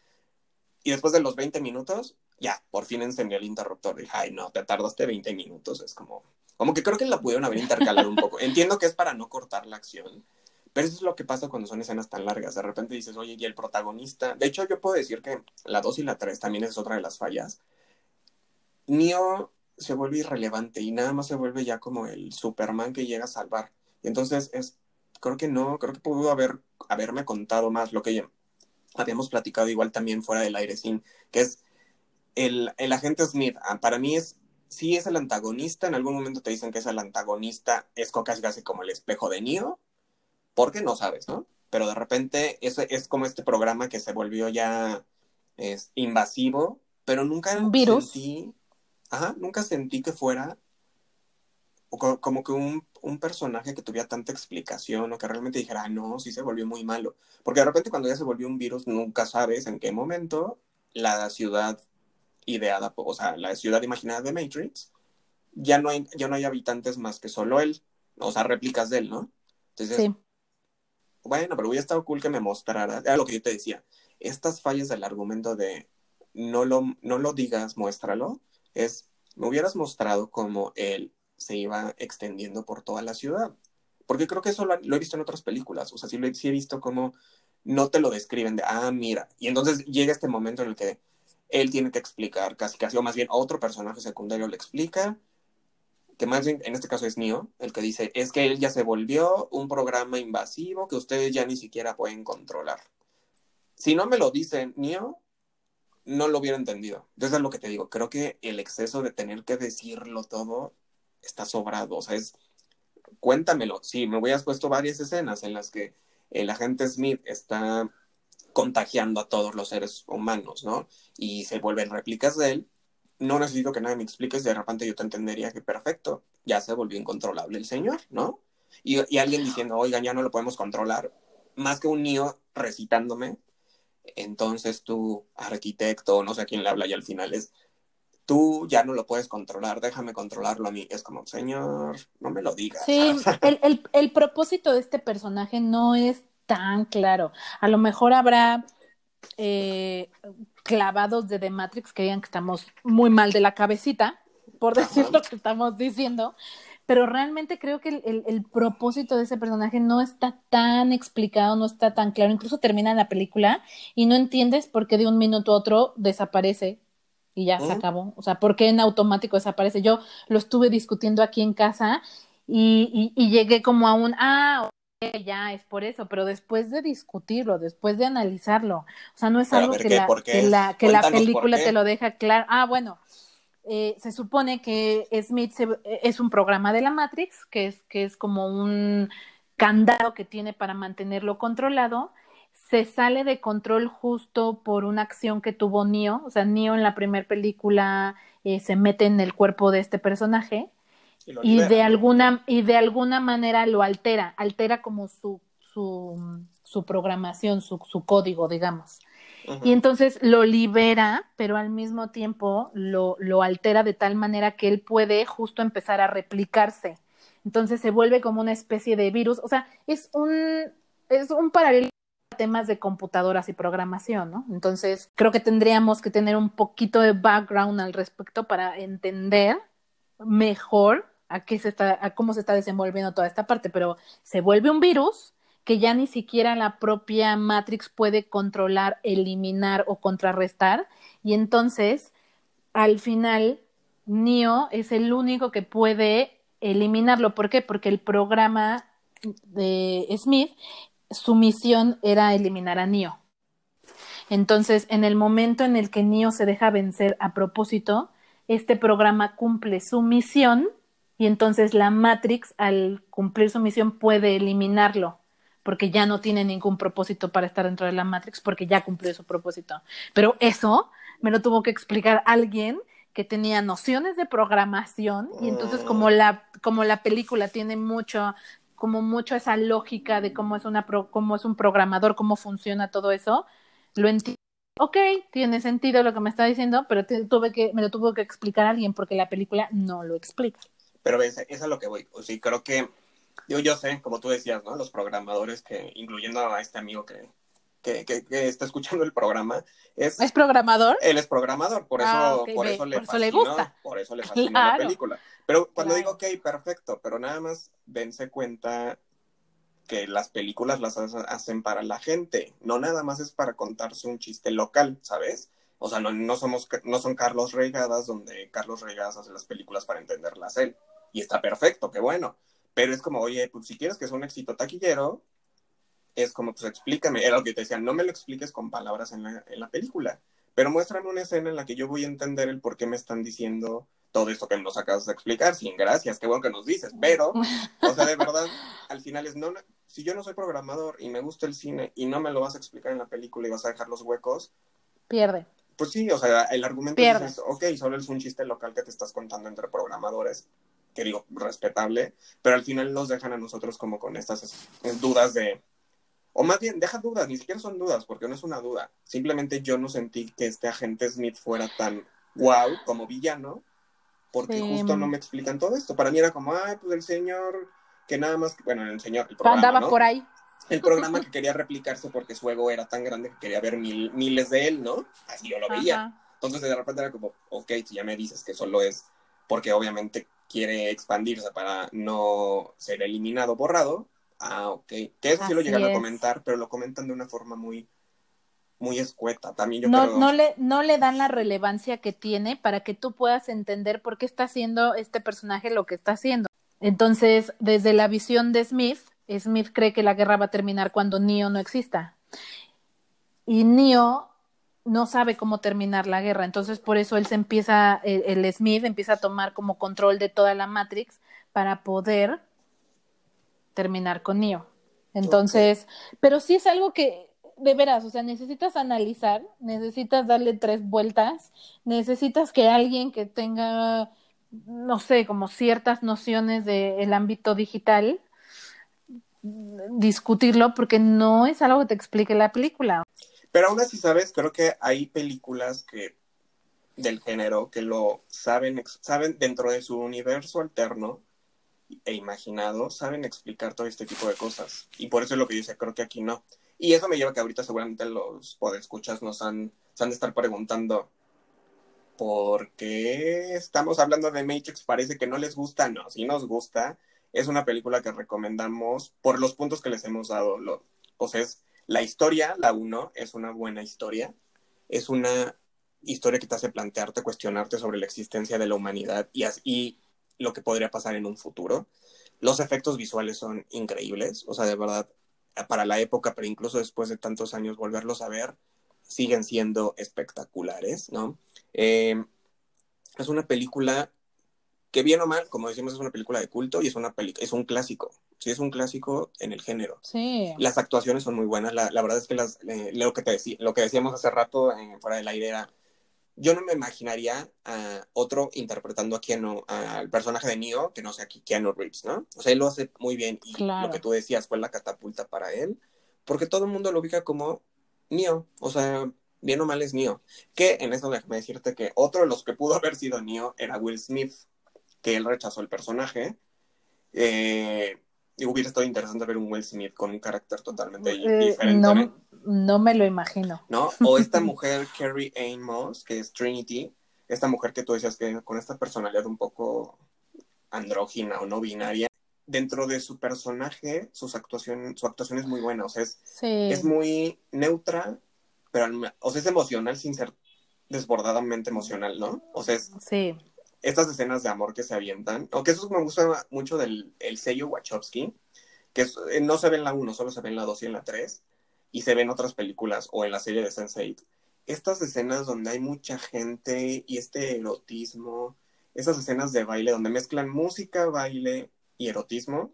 y después de los 20 minutos, ya, por fin encendió el interruptor. Dije, ay, no, te tardaste 20 minutos. Es como, como que creo que la pudieron haber intercalado un poco. Entiendo que es para no cortar la acción, pero eso es lo que pasa cuando son escenas tan largas. De repente dices, oye, y el protagonista. De hecho, yo puedo decir que la 2 y la 3 también es otra de las fallas. Neo se vuelve irrelevante y nada más se vuelve ya como el Superman que llega a salvar. Y entonces es, creo que no, creo que pudo haber, haberme contado más lo que ya habíamos platicado igual también fuera del aire sin, que es el, el agente Smith. Ah, Para mí es, sí es el antagonista, en algún momento te dicen que es el antagonista, es casi casi como el espejo de Neo, porque no sabes, ¿no? Pero de repente es, es como este programa que se volvió ya es, invasivo, pero nunca Un virus. sentí, ajá, nunca sentí que fuera como que un, un personaje que tuviera tanta explicación o que realmente dijera, "Ah, no, sí se volvió muy malo. Porque de repente cuando ya se volvió un virus, nunca sabes en qué momento la ciudad ideada, o sea, la ciudad imaginada de Matrix, ya no hay, ya no hay habitantes más que solo él, o sea, réplicas de él, ¿no? Entonces, sí. bueno, pero hubiera estado cool que me mostrara, era lo que yo te decía, estas fallas del argumento de no lo, no lo digas, muéstralo, es, me hubieras mostrado cómo él se iba extendiendo por toda la ciudad. Porque creo que eso lo, he visto en otras películas, o sea, sí, lo sí he visto cómo no te lo describen de, ah, mira, y entonces llega este momento en el que él tiene que explicar, casi casi, o más bien otro personaje secundario le explica, que más bien en este caso es Neo, el que dice, es que él ya se volvió un programa invasivo que ustedes ya ni siquiera pueden controlar. Si no me lo dice Neo, no lo hubiera entendido. Entonces es lo que te digo, creo que el exceso de tener que decirlo todo está sobrado, o sea, es, cuéntamelo. Sí, me hubieras puesto varias escenas en las que el agente Smith está contagiando a todos los seres humanos, ¿no? Y se vuelven réplicas de él. No necesito que nadie me expliques, de repente yo te entendería que perfecto, ya se volvió incontrolable el señor, ¿no? Y, y alguien diciendo, oigan, ya no lo podemos controlar, más que un niño recitándome, entonces tú, arquitecto, no sé a quién le habla y al final es, tú ya no lo puedes controlar, déjame controlarlo a mí. Es como, señor, no me lo digas. Sí, el, el, el propósito de este personaje no es tan claro. A lo mejor habrá eh, clavados de The Matrix que digan que estamos muy mal de la cabecita, por decir lo que estamos diciendo, pero realmente creo que el, el, el propósito de ese personaje no está tan explicado, no está tan claro. Incluso termina la película y no entiendes por qué de un minuto a otro desaparece y ya se acabó. O sea, ¿por qué en automático desaparece? Yo lo estuve discutiendo aquí en casa y, y, y llegué como a un, ah, ok, ya es por eso, pero después de discutirlo, después de analizarlo, o sea, no es Pero algo ver, que, la, ¿Por qué que, la, que película te lo deja claro. Ah, bueno, eh, se supone que Smith se- es un programa de la Matrix, que es, que es como un candado que tiene para mantenerlo controlado. Se sale de control justo por una acción que tuvo Neo. O sea, Neo en la primera película eh, se mete en el cuerpo de este personaje Y, y de alguna y de alguna manera lo altera, altera como su su, su programación, su, su código, digamos. Y entonces lo libera, pero al mismo tiempo lo, lo altera de tal manera que él puede justo empezar a replicarse. Entonces se vuelve como una especie de virus. O sea, es un, es un paralelo a temas de computadoras y programación, ¿no? Entonces creo que tendríamos que tener un poquito de background al respecto para entender mejor a qué se está, a cómo se está desenvolviendo toda esta parte, pero se vuelve un virus que ya ni siquiera la propia Matrix puede controlar, eliminar o contrarrestar, y entonces al final Neo es el único que puede eliminarlo. ¿Por qué? Porque el programa de Smith, su misión era eliminar a Neo. Entonces, en el momento en el que Neo se deja vencer a propósito, este programa cumple su misión y entonces la Matrix, al cumplir su misión, puede eliminarlo porque ya no tiene ningún propósito para estar dentro de la Matrix, porque ya cumplió su propósito. Pero eso me lo tuvo que explicar alguien que tenía nociones de programación y entonces como oh. la como la película tiene mucho como mucho esa lógica de cómo es una cómo es un programador, cómo funciona todo eso, lo entiendo. Ok, tiene sentido lo que me está diciendo, pero tuve que me lo tuvo que explicar alguien porque la película no lo explica. Pero ves, eso es lo que voy. O sí, creo que yo, yo sé, como tú decías, ¿no? Los programadores que, incluyendo a este amigo que, que, que, está escuchando el programa, es... ¿Es programador? Él es programador, por eso, ah, por eso, le, fascinó, gusta. Por eso le fascinó la película. Pero cuando digo, ok, perfecto, pero nada más dense cuenta que las películas las hacen para la gente, no nada más es para contarse un chiste local, ¿sabes? O sea, no, no somos, no son Carlos Reigadas, donde Carlos Reigadas hace las películas para entenderlas él. Y está perfecto, qué bueno. Pero es como, oye, pues si quieres que sea un éxito taquillero, es como, pues explícame, era lo que te decía, no me lo expliques con palabras en la, en la película, pero muéstrame una escena en la que yo voy a entender el por qué me están diciendo todo esto que nos acabas de explicar, sin gracias, qué bueno que nos dices, pero, o sea, de verdad, al final es, no, si yo no soy programador y me gusta el cine y no me lo vas a explicar en la película y vas a dejar los huecos, pierde. Pues sí, o sea, el argumento es, ok, solo es un chiste local que te estás contando entre programadores, que digo, respetable, pero al final nos dejan a nosotros como con estas dudas de, o más bien, deja dudas, ni siquiera son dudas, porque no es una duda. Simplemente yo no sentí que este agente Smith fuera tan wow como villano, porque justo no me explican todo esto. Para mí era como, ay, pues el señor que nada más, bueno, el señor, el programa, Andaba por ahí. El programa que quería replicarse porque su ego era tan grande que quería ver mil, miles de él, ¿no? Así yo lo veía. Entonces de repente era como, ok, si ya me dices que solo es porque obviamente quiere expandirse para no ser eliminado, borrado, Ah, ok. Que eso sí lo llegan a comentar, pero lo comentan de una forma muy, muy escueta. También yo no, creo... no, le, no le dan la relevancia que tiene para que tú puedas entender por qué está haciendo este personaje lo que está haciendo. Entonces, desde la visión de Smith, Smith cree que la guerra va a terminar cuando Neo no exista. Y Neo no sabe cómo terminar la guerra. Entonces, por eso él se empieza, el, Smith empieza a tomar como control de toda la Matrix para poder terminar con Neo. Entonces, pero sí es algo que, de veras, o sea, necesitas analizar, necesitas darle tres vueltas, necesitas que alguien que tenga, no sé, como ciertas nociones del ámbito digital, discutirlo, porque no es algo que te explique la película. Pero aún así, ¿sabes? Creo que hay películas que del género que lo saben, saben dentro de su universo alterno, e imaginado saben explicar todo este tipo de cosas. Y por eso es lo que dice, creo que aquí no. Y eso me lleva a que ahorita seguramente los podescuchas nos han, se han de estar preguntando, ¿por qué estamos hablando de Matrix? Parece que no les gusta. No, si nos gusta. Es una película que recomendamos por los puntos que les hemos dado. Lo, o sea, es la historia, la uno, es una buena historia. Es una historia que te hace plantearte, cuestionarte sobre la existencia de la humanidad y, y lo que podría pasar en un futuro. Los efectos visuales son increíbles, o sea, de verdad, para la época, pero incluso después de tantos años volverlos a ver, siguen siendo espectaculares, ¿no? Eh, es una película que bien o mal, como decimos, es una película de culto y es, una es un clásico. Sí, es un clásico en el género. Sí. Las actuaciones son muy buenas. La, verdad es que las, eh, lo, que te lo que decíamos hace rato en, fuera del aire era yo no me imaginaría a otro interpretando a Keanu, al personaje de Neo, que no sea Keanu Reeves, ¿no? O sea, él lo hace muy bien y lo que tú decías fue la catapulta para él, porque todo el mundo lo ubica como Neo, o sea, bien o mal es Neo. Que en eso déjame decirte que otro de los que pudo haber sido Neo era Will Smith, que él rechazó el personaje. Eh, y hubiera estado interesante ver un Will Smith con un carácter totalmente eh, diferente. No, me lo imagino. ¿No? O esta mujer, Carrie Ann Moss, que es Trinity, esta mujer que tú decías que con esta personalidad un poco andrógina o no binaria, dentro de su personaje, sus actuación, su actuación es muy buena, o sea, es, es muy neutra, pero o sea, es emocional sin ser desbordadamente emocional, ¿no? O sea, es, sí. Estas escenas de amor que se avientan, aunque eso me gusta mucho del el sello Wachowski, que eh, no se ve en la 1, solo se ve en la 2 y en la 3, y se ve en otras películas o en la serie de Sense8. Estas escenas donde hay mucha gente y este erotismo, esas escenas de baile donde mezclan música, baile y erotismo,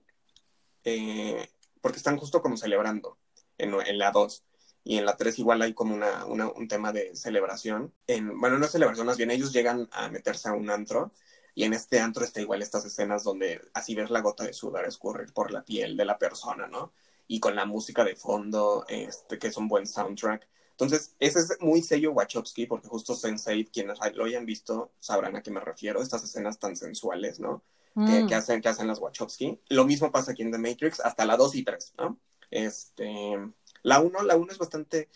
eh, porque están justo como celebrando en, en la 2. Y en la 3 igual hay como una, un tema de celebración. En, bueno, no es celebración, más bien ellos llegan a meterse a un antro y en este antro está igual estas escenas donde así ves la gota de sudor escurrir por la piel de la persona, ¿no? Y con la música de fondo, este, que es un buen soundtrack. Entonces, ese es muy sello Wachowski, porque justo Sense8, quienes lo hayan visto, sabrán a qué me refiero, estas escenas tan sensuales, ¿no? Que, mm. hacen, que hacen las Wachowski. Lo mismo pasa aquí en The Matrix, hasta la 2 y 3, ¿no? Este, la 1, la 1 es bastante,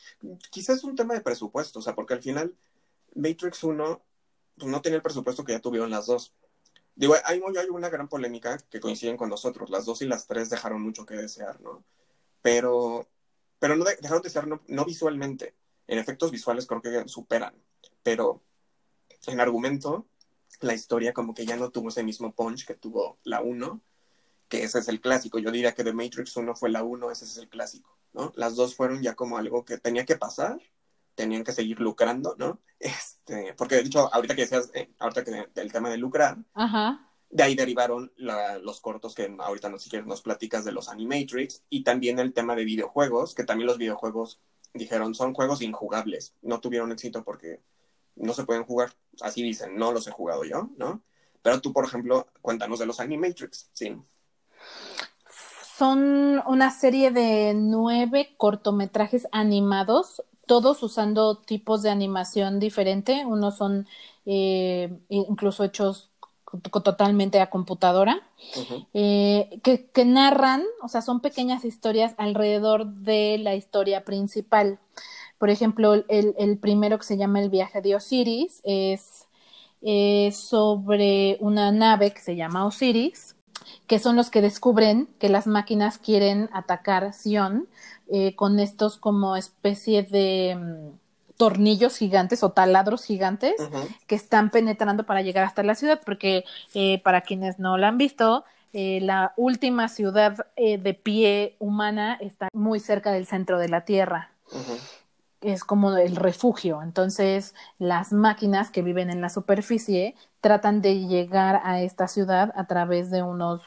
quizás es un tema de presupuesto, o sea, porque al final Matrix 1 pues, no tiene el presupuesto que ya tuvieron las dos. Digo, hay, una gran polémica que coinciden con nosotros, las dos y las tres dejaron mucho que desear, ¿no? Pero, pero no dejaron de desear no, visualmente, en efectos visuales creo que superan, pero en argumento la historia como que ya no tuvo ese mismo punch que tuvo la 1, que ese es el clásico. Yo diría que The Matrix 1 fue la 1, ese es el clásico, ¿no? Las dos fueron ya como algo que tenía que pasar, tenían que seguir lucrando, ¿no? Este, porque de hecho, ahorita que decías, eh, ahorita que el tema de lucrar, de ahí derivaron los cortos que ahorita no si quieres nos platicas de los Animatrix y también el tema de videojuegos, que también los videojuegos dijeron son juegos injugables, no tuvieron éxito porque no se pueden jugar, así dicen, no los he jugado yo, ¿no? Pero tú, por ejemplo, cuéntanos de los Animatrix, sí. Son una serie de nueve cortometrajes animados, todos usando tipos de animación diferente. Unos son eh, incluso hechos totalmente a computadora, eh, que, narran, o sea, son pequeñas historias alrededor de la historia principal. Por ejemplo, el, el primero que se llama El viaje de Osiris es sobre una nave que se llama Osiris, que son los que descubren que las máquinas quieren atacar Sion eh, con estos como especie de mm, tornillos gigantes o taladros gigantes que están penetrando para llegar hasta la ciudad, porque eh, para quienes no la han visto, eh, la última ciudad de pie humana está muy cerca del centro de la Tierra es como el refugio. Entonces, las máquinas que viven en la superficie tratan de llegar a esta ciudad a través de unos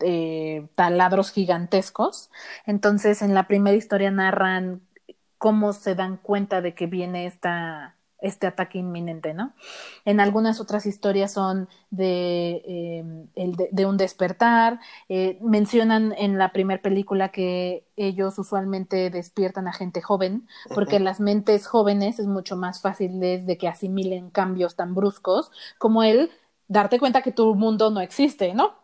eh, taladros gigantescos. Entonces, en la primera historia narran cómo se dan cuenta de que viene esta este ataque inminente, ¿no? En algunas otras historias son de, em, el de, un despertar, eh, mencionan en la primera película que ellos usualmente despiertan a gente joven, porque las mentes jóvenes es mucho más fácil de que asimilen cambios tan bruscos como el darte cuenta que tu mundo no existe, ¿no?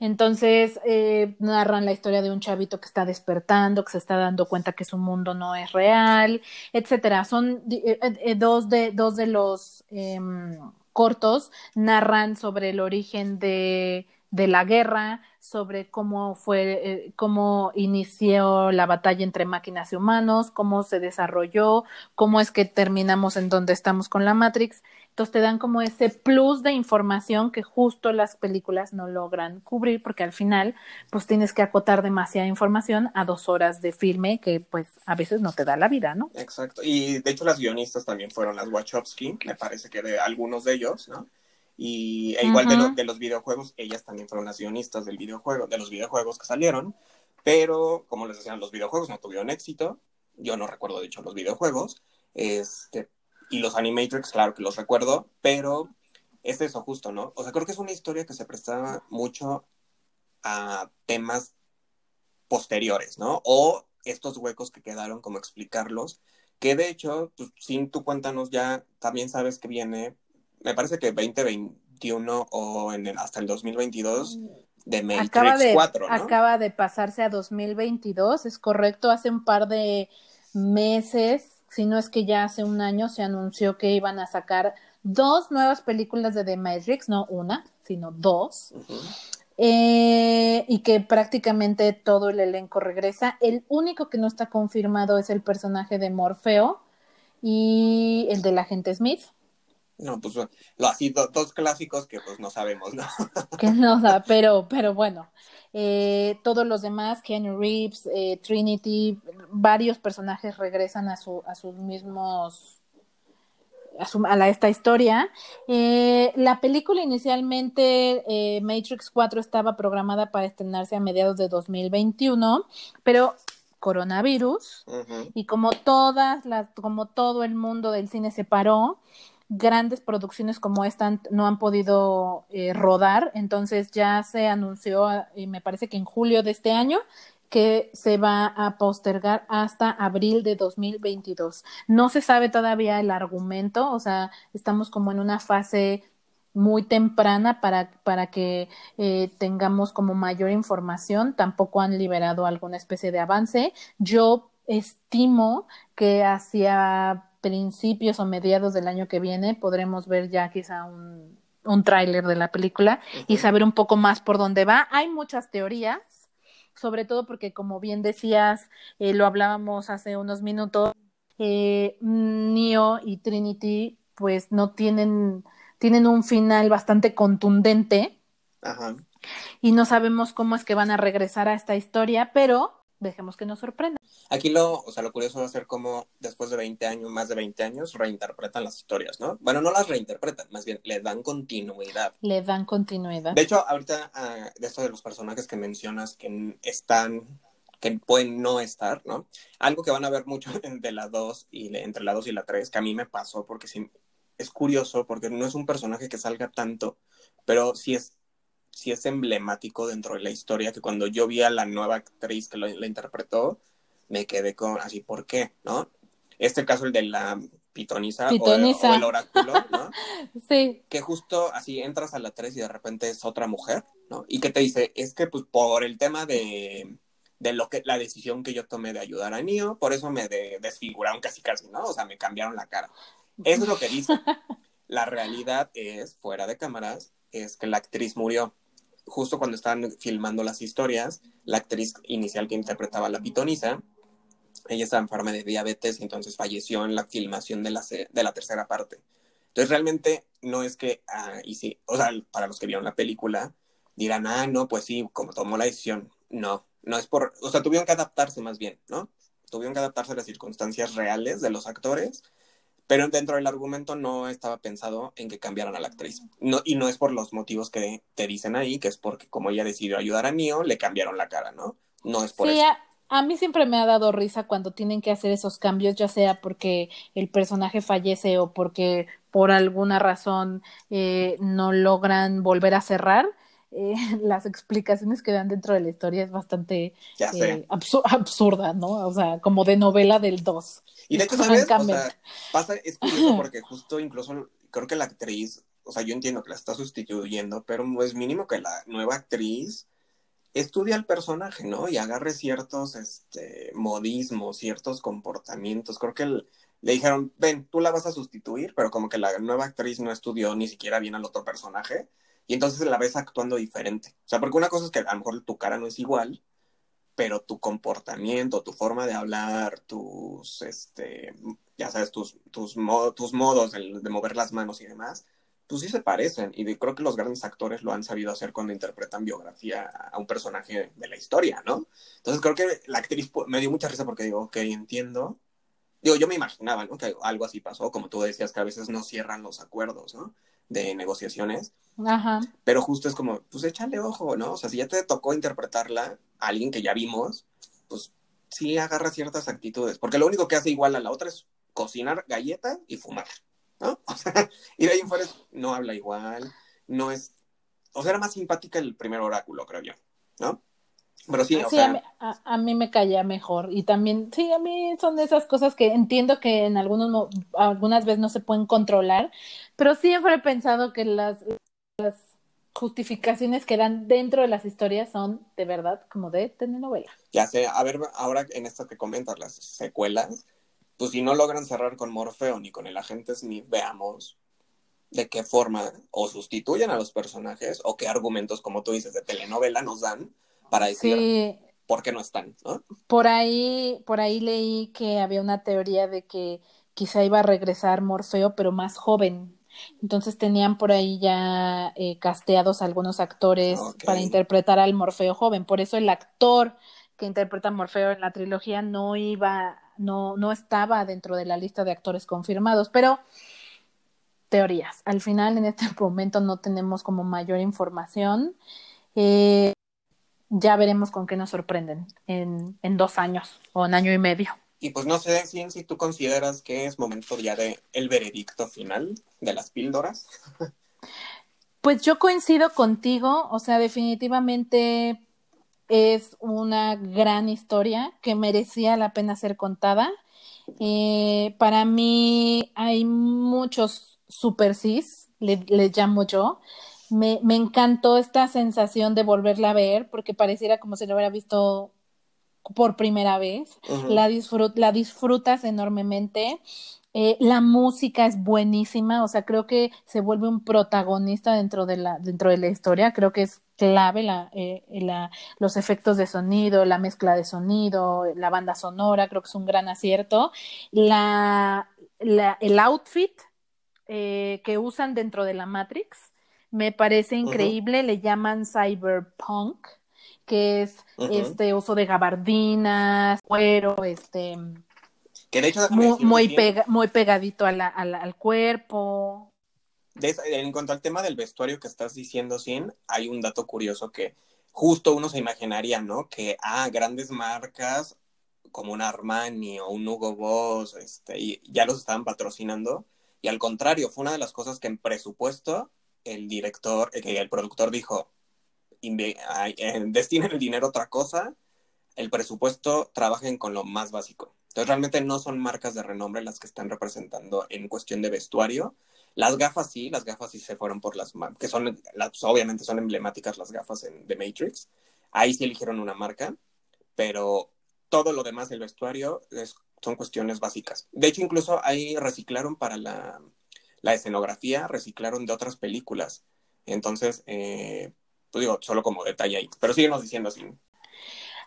Entonces eh, narran la historia de un chavito que está despertando, que se está dando cuenta que su mundo no es real, etcétera. Son eh, eh, dos de dos de los em, cortos narran sobre el origen de, de la guerra, sobre cómo fue, cómo inició la batalla entre máquinas y humanos, cómo se desarrolló, cómo es que terminamos en donde estamos con la Matrix entonces te dan como ese plus de información que justo las películas no logran cubrir porque al final pues tienes que acotar demasiada información a dos horas de filme que pues a veces no te da la vida, ¿no? Exacto. Y de hecho las guionistas también fueron las Wachowski, me parece que de algunos de ellos, ¿no? Y e igual de, de los videojuegos, ellas también fueron las guionistas del videojuego, de los videojuegos que salieron, pero como les decían, los videojuegos no tuvieron éxito. Yo no recuerdo, de hecho, los videojuegos. Este, y los Animatrix, claro que los recuerdo, pero es eso justo, ¿no? O sea, creo que es una historia que se prestaba mucho a temas posteriores, ¿no? O estos huecos que quedaron, como explicarlos, que de hecho, pues, sin tú cuéntanos ya, también sabes que viene, me parece que 2021 o en hasta el 2022 de Matrix acaba de, 4, ¿no? Acaba de pasarse a 2022, es correcto, hace un par de meses si no es que ya hace un año se anunció que iban a sacar dos nuevas películas de The Matrix, no una, sino dos. Eh, y que prácticamente todo el elenco regresa. El único que no está confirmado es el personaje de Morfeo y el del agente Smith. No, pues lo así, dos clásicos que pues no sabemos, ¿no? que no, pero, pero bueno, eh, todos los demás, Keanu Reeves, eh, Trinity, varios personajes regresan a, su, a sus mismos a, esta historia. Eh, la película inicialmente, eh, Matrix 4, estaba programada para estrenarse a mediados de 2021, pero coronavirus y como todas las, como todo el mundo del cine se paró, grandes producciones como esta no han podido eh, rodar, entonces ya se anunció, y me parece que en julio de este año, que se va a postergar hasta abril de 2022. No se sabe todavía el argumento, o sea, estamos como en una fase muy temprana para, para que eh, tengamos como mayor información. Tampoco han liberado alguna especie de avance. Yo estimo que hacia principios o mediados del año que viene podremos ver ya quizá un, un tráiler de la película y saber un poco más por dónde va. Hay muchas teorías sobre todo porque como bien decías, eh, lo hablábamos hace unos minutos, eh, Neo y Trinity pues no tienen, tienen un final bastante contundente. Ajá. Y no sabemos cómo es que van a regresar a esta historia, pero dejemos que nos sorprenda. Aquí lo, o sea, lo curioso va a ser cómo después de 20 años, más de 20 años, reinterpretan las historias, ¿no? Bueno, no las reinterpretan, más bien le dan continuidad. Le dan continuidad. De hecho, ahorita, ah, de esto de los personajes que mencionas que están, que pueden no estar, ¿no? Algo que van a ver mucho de la 2 y entre la 2 y la 3, que a mí me pasó porque sí, es curioso, porque no es un personaje que salga tanto, pero sí es sí es emblemático dentro de la historia que cuando yo vi a la nueva actriz que la interpretó, me quedé con así, ¿por qué? ¿No? Este caso, el de la pitonisa, O, el oráculo, ¿no? sí. Que justo así entras a la 3 y de repente es otra mujer, ¿no? Y que te dice, es que pues por el tema de, de lo que, la decisión que yo tomé de ayudar a Nio, por eso me desfiguraron casi casi, ¿no? O sea, me cambiaron la cara. Eso es lo que dice. La realidad es, fuera de cámaras, es que la actriz murió. Justo cuando estaban filmando las historias, la actriz inicial que interpretaba a la pitonisa ella estaba enferma de diabetes y entonces falleció en la filmación de la, de la tercera parte. Entonces realmente no es que, ah, y sí, o sea, para los que vieron la película, dirán, ah, no, pues sí, como tomó la decisión. No, no es por, o sea, tuvieron que adaptarse más bien, ¿no? Tuvieron que adaptarse a las circunstancias reales de los actores, pero dentro del argumento no estaba pensado en que cambiaran a la actriz. No, y no es por los motivos que te dicen ahí, que es porque como ella decidió ayudar a Neo, le cambiaron la cara, ¿no? No es por eso a mí siempre me ha dado risa cuando tienen que hacer esos cambios, ya sea porque el personaje fallece o porque por alguna razón eh, no logran volver a cerrar. Eh, las explicaciones que dan dentro de la historia es bastante eh, absurda, ¿no? O sea, como de novela del 2. Y de hecho, ¿sabes? O sea, pasa, es curioso porque justo incluso creo que la actriz, o sea, yo entiendo que la está sustituyendo, pero es mínimo que la nueva actriz estudia el personaje, ¿no? Y agarre ciertos este, modismos, ciertos comportamientos. Creo que le dijeron, ven, tú la vas a sustituir, pero como que la nueva actriz no estudió ni siquiera bien al otro personaje, y entonces la ves actuando diferente. O sea, porque una cosa es que a lo mejor tu cara no es igual, pero tu comportamiento, tu forma de hablar, tus, este, ya sabes, tus, tus, tus modos de mover las manos y demás, pues sí se parecen. Y creo que los grandes actores lo han sabido hacer cuando interpretan biografía a un personaje de la historia, ¿no? Entonces creo que la actriz me dio mucha risa porque digo, ok, entiendo. Digo, yo me imaginaba, ¿no? Que algo así pasó, como tú decías, que a veces no cierran los acuerdos, ¿no? De negociaciones. Ajá. Pero justo es como, pues échale ojo, ¿no? O sea, si ya te tocó interpretarla a alguien que ya vimos, pues sí agarra ciertas actitudes. Porque lo único que hace igual a la otra es cocinar galletas y fumar. ¿no? O sea, y de ahí en fuera no habla igual, no es, o sea, era más simpática el primer oráculo, creo yo, ¿no? Pero sí, o sea... A mí, me caía mejor y también, sí, a mí son esas cosas que entiendo que en algunos, algunas veces no se pueden controlar, pero siempre he pensado que las, las justificaciones que dan dentro de las historias son de verdad como de telenovela. Ya sé, a ver, ahora en esto que comentas, las secuelas, pues si no logran cerrar con Morfeo ni con el agente Smith, veamos de qué forma o sustituyen a los personajes o qué argumentos, como tú dices, de telenovela nos dan para decir por qué no están, ¿no? Por ahí, por ahí leí que había una teoría de que quizá iba a regresar Morfeo, pero más joven. Entonces tenían por ahí ya eh, casteados algunos actores para interpretar al Morfeo joven. Por eso el actor que interpreta a Morfeo en la trilogía no iba, no, no estaba dentro de la lista de actores confirmados. Pero teorías. Al final, en este momento no tenemos como mayor información. Eh, ya veremos con qué nos sorprenden en, en, dos años o en año y medio. Y pues no sé si, si tú consideras que es momento ya de el veredicto final de las píldoras. Pues yo coincido contigo, o sea, definitivamente es una gran historia que merecía la pena ser contada. Eh, para mí hay muchos super cis, le, llamo yo. Me, me, encantó esta sensación de volverla a ver, porque pareciera como si lo hubiera visto por primera vez. la, la disfrutas enormemente. Eh, la música es buenísima, o sea, creo que se vuelve un protagonista dentro de la, dentro de la historia. Creo que es clave la, eh, la, los efectos de sonido, la mezcla de sonido, la banda sonora, creo que es un gran acierto. La, la, el outfit eh, que usan dentro de la Matrix. Me parece increíble, le llaman cyberpunk, que es este uso de gabardinas, cuero, este que de hecho muy, muy, pegadito al cuerpo. en cuanto al tema del vestuario que estás diciendo, Sin, hay un dato curioso que justo uno se imaginaría, ¿no? Que, ah, grandes marcas como un Armani o un Hugo Boss, este, y ya los estaban patrocinando, y al contrario, fue una de las cosas que en presupuesto el director, eh, el productor dijo, eh, destinen el dinero a otra cosa, el presupuesto trabajen con lo más básico. Entonces realmente no son marcas de renombre las que están representando en cuestión de vestuario. Las gafas sí, las gafas sí se fueron por las que son, las, obviamente son emblemáticas las gafas en, de Matrix. Ahí sí eligieron una marca, pero todo lo demás del vestuario es son cuestiones básicas. De hecho, incluso ahí reciclaron para la, escenografía, reciclaron de otras películas. Entonces, eh, pues digo, solo como detalle ahí. Pero síguenos diciendo así.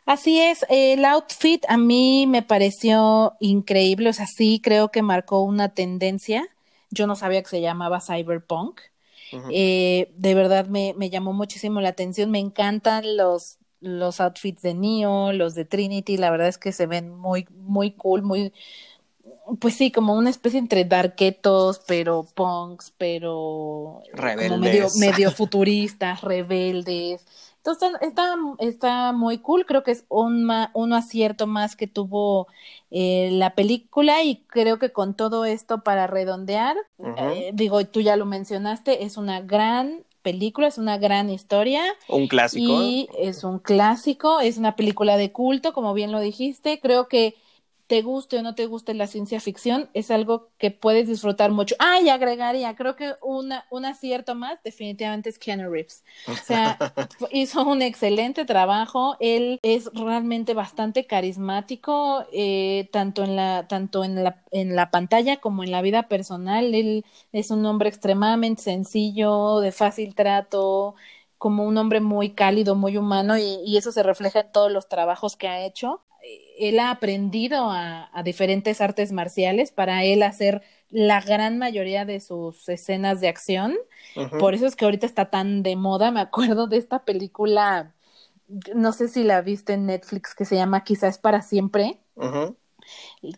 Así es, el outfit a mí me pareció increíble, o sea, sí creo que marcó una tendencia. Yo no sabía que se llamaba cyberpunk. Eh, de verdad me, me, llamó muchísimo la atención. Me encantan los los outfits de Neo, los de Trinity, la verdad es que se ven muy, muy cool, muy, pues sí, como una especie entre darketos, pero punks, pero rebeldes. medio, medio futuristas, rebeldes. Entonces está, está muy cool, creo que es un, un acierto más que tuvo eh, la película y creo que con todo esto para redondear, eh, digo, tú ya lo mencionaste, es una gran película, es una gran historia. Un clásico. Y es un clásico, es una película de culto, como bien lo dijiste. Creo que te guste o no te guste la ciencia ficción, es algo que puedes disfrutar mucho. Ah, y agregaría, creo que una, un acierto más definitivamente es Keanu Reeves. O sea, hizo un excelente trabajo, él es realmente bastante carismático, eh, tanto, en la, tanto en, la, en la pantalla como en la vida personal. Él es un hombre extremadamente sencillo, de fácil trato, como un hombre muy cálido, muy humano, y, y eso se refleja en todos los trabajos que ha hecho él ha aprendido a, diferentes artes marciales para él hacer la gran mayoría de sus escenas de acción. Por eso es que ahorita está tan de moda. Me acuerdo de esta película, no sé si la viste en Netflix, que se llama Quizás para siempre.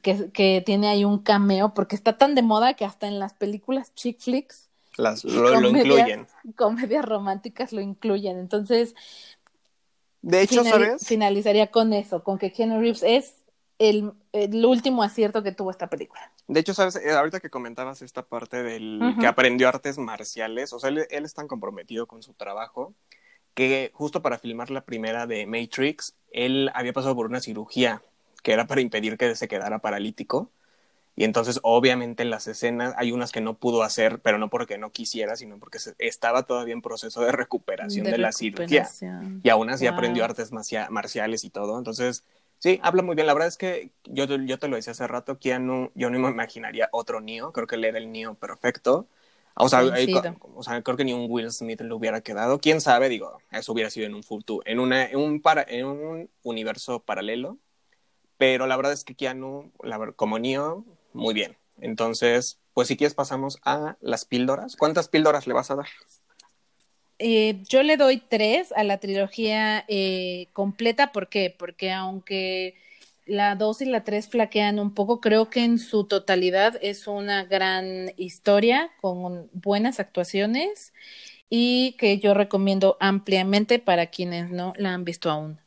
que, que, tiene ahí un cameo, porque está tan de moda que hasta en las películas chick flicks las, lo incluyen. Comedias románticas lo incluyen. Entonces, de hecho, ¿sabes? Finalizaría con eso, con que Keanu Reeves es el, último acierto que tuvo esta película. De hecho, sabes, eh, ahorita que comentabas esta parte del que aprendió artes marciales, o sea, él, es tan comprometido con su trabajo que justo para filmar la primera de Matrix, él había pasado por una cirugía que era para impedir que se quedara paralítico. Y entonces, obviamente, en las escenas hay unas que no pudo hacer, pero no porque no quisiera, sino porque estaba todavía en proceso de recuperación de, la cirugía. Y aún así aprendió artes marciales y todo. Entonces, sí, habla muy bien. La verdad es que yo, yo te lo decía hace rato, Keanu, yo no me imaginaría otro Neo. Creo que él era el Neo perfecto. O sea, o sea, creo que ni un Will Smith le hubiera quedado. Quién sabe, digo, eso hubiera sido en un futuro, en, una, en, un, para, en un universo paralelo. Pero la verdad es que Keanu, la, como Neo, muy bien. Entonces, pues si quieres pasamos a las píldoras. ¿Cuántas píldoras le vas a dar? Eh, yo le doy tres a la trilogía eh, completa. ¿Por qué? Porque aunque la dos y la tres flaquean un poco, creo que en su totalidad es una gran historia con buenas actuaciones y que yo recomiendo ampliamente para quienes no la han visto aún.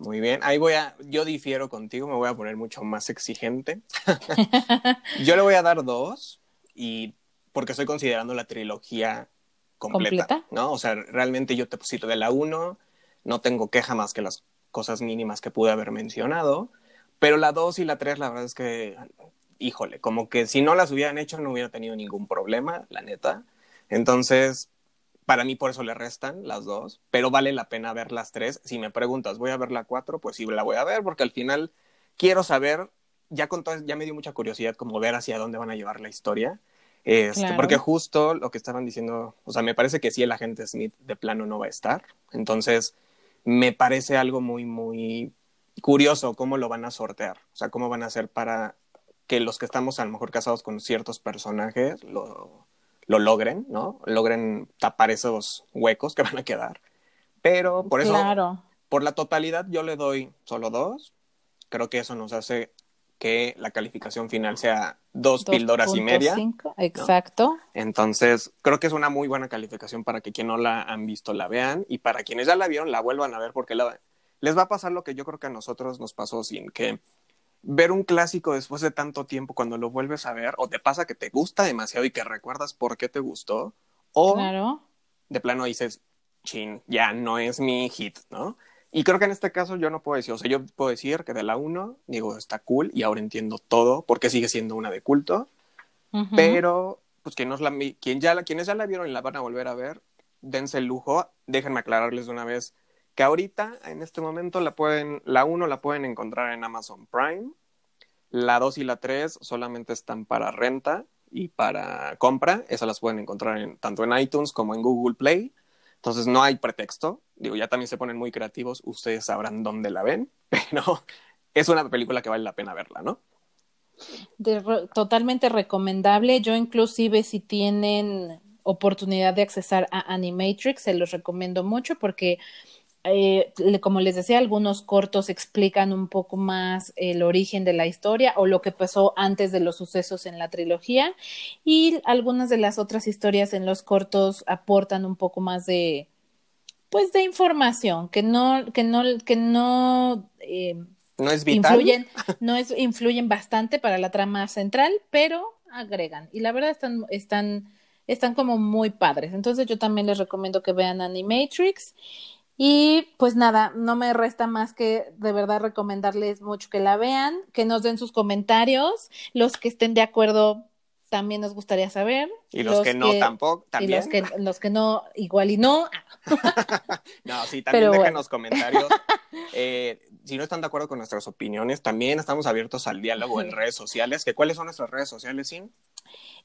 Muy bien, ahí voy a, yo difiero contigo, me voy a poner mucho más exigente. yo le voy a dar dos y porque estoy considerando la trilogía completa, ¿no? O sea, realmente yo te pusito de la uno, no tengo queja más que las cosas mínimas que pude haber mencionado, pero la 2 y la 3 la verdad es que, híjole, como que si no las hubieran hecho no hubiera tenido ningún problema, la neta. Entonces, para mí por eso le restan las dos, pero vale la pena ver las tres. Si me preguntas, ¿voy a ver la 4? Pues sí, la voy a ver porque al final quiero saber, ya con todo, ya me dio mucha curiosidad como ver hacia dónde van a llevar la historia. Este, Porque justo lo que estaban diciendo, o sea, me parece que sí el agente Smith de plano no va a estar. Entonces, me parece algo muy, muy curioso cómo lo van a sortear, o sea, cómo van a hacer para que los que estamos a lo mejor casados con ciertos personajes lo, lo logren, ¿no? Logren tapar esos huecos que van a quedar. Pero por eso, claro. por la totalidad, yo le doy solo dos. Creo que eso nos hace que la calificación final sea dos, píldoras y media. Exacto. Entonces, creo que es una muy buena calificación para que quien no la han visto la vean y para quienes ya la vieron la vuelvan a ver porque les va a pasar lo que yo creo que a nosotros nos pasó sin que ver un clásico después de tanto tiempo cuando lo vuelves a ver o te pasa que te gusta demasiado y que recuerdas por qué te gustó o de plano dices, chin, ya no es mi hit, ¿no? Y creo que en este caso yo no puedo decir, o sea, yo puedo decir que de la 1, digo, está cool y ahora entiendo todo porque sigue siendo una de culto, pero pues quien, la, quien ya la, quienes ya la vieron y la van a volver a ver, dense el lujo, déjenme aclararles de una vez que ahorita, en este momento, la pueden, la 1 la pueden encontrar en Amazon Prime, la 2 y la 3 solamente están para renta y para compra, esas las pueden encontrar en, tanto en iTunes como en Google Play. Entonces no hay pretexto. Digo, ya también se ponen muy creativos. Ustedes sabrán dónde la ven, pero es una película que vale la pena verla, ¿no? totalmente recomendable. Yo inclusive si tienen oportunidad de accesar a Animatrix, se los recomiendo mucho porque eh, como les decía, algunos cortos explican un poco más el origen de la historia o lo que pasó antes de los sucesos en la trilogía. Y algunas de las otras historias en los cortos aportan un poco más de pues de información que no que no que no eh, no es vital. influyen no es influyen bastante para la trama central pero agregan. Y la verdad están están están como muy padres. Entonces yo también les recomiendo que vean Animatrix y pues nada, no me resta más que de verdad recomendarles mucho que la vean, que nos den sus comentarios, los que estén de acuerdo también nos gustaría saber. Y los, que no tampoco, también. Y los que, los que no, igual y no. no, sí, también dejen los comentarios. Eh, si no están de acuerdo con nuestras opiniones, también estamos abiertos al diálogo en redes sociales. ¿Que ¿Cuáles son nuestras redes sociales, Sin?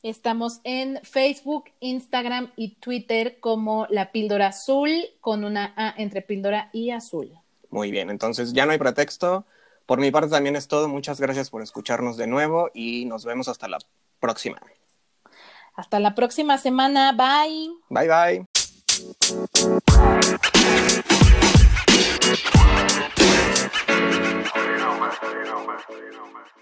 Estamos en Facebook, Instagram y Twitter como La Píldora Azul, con una A entre píldora y azul. Muy bien, entonces ya no hay pretexto. Por mi parte también es todo. Muchas gracias por escucharnos de nuevo y nos vemos hasta la próxima. Hasta la próxima semana. Bye. Bye, bye. más, más, más, más.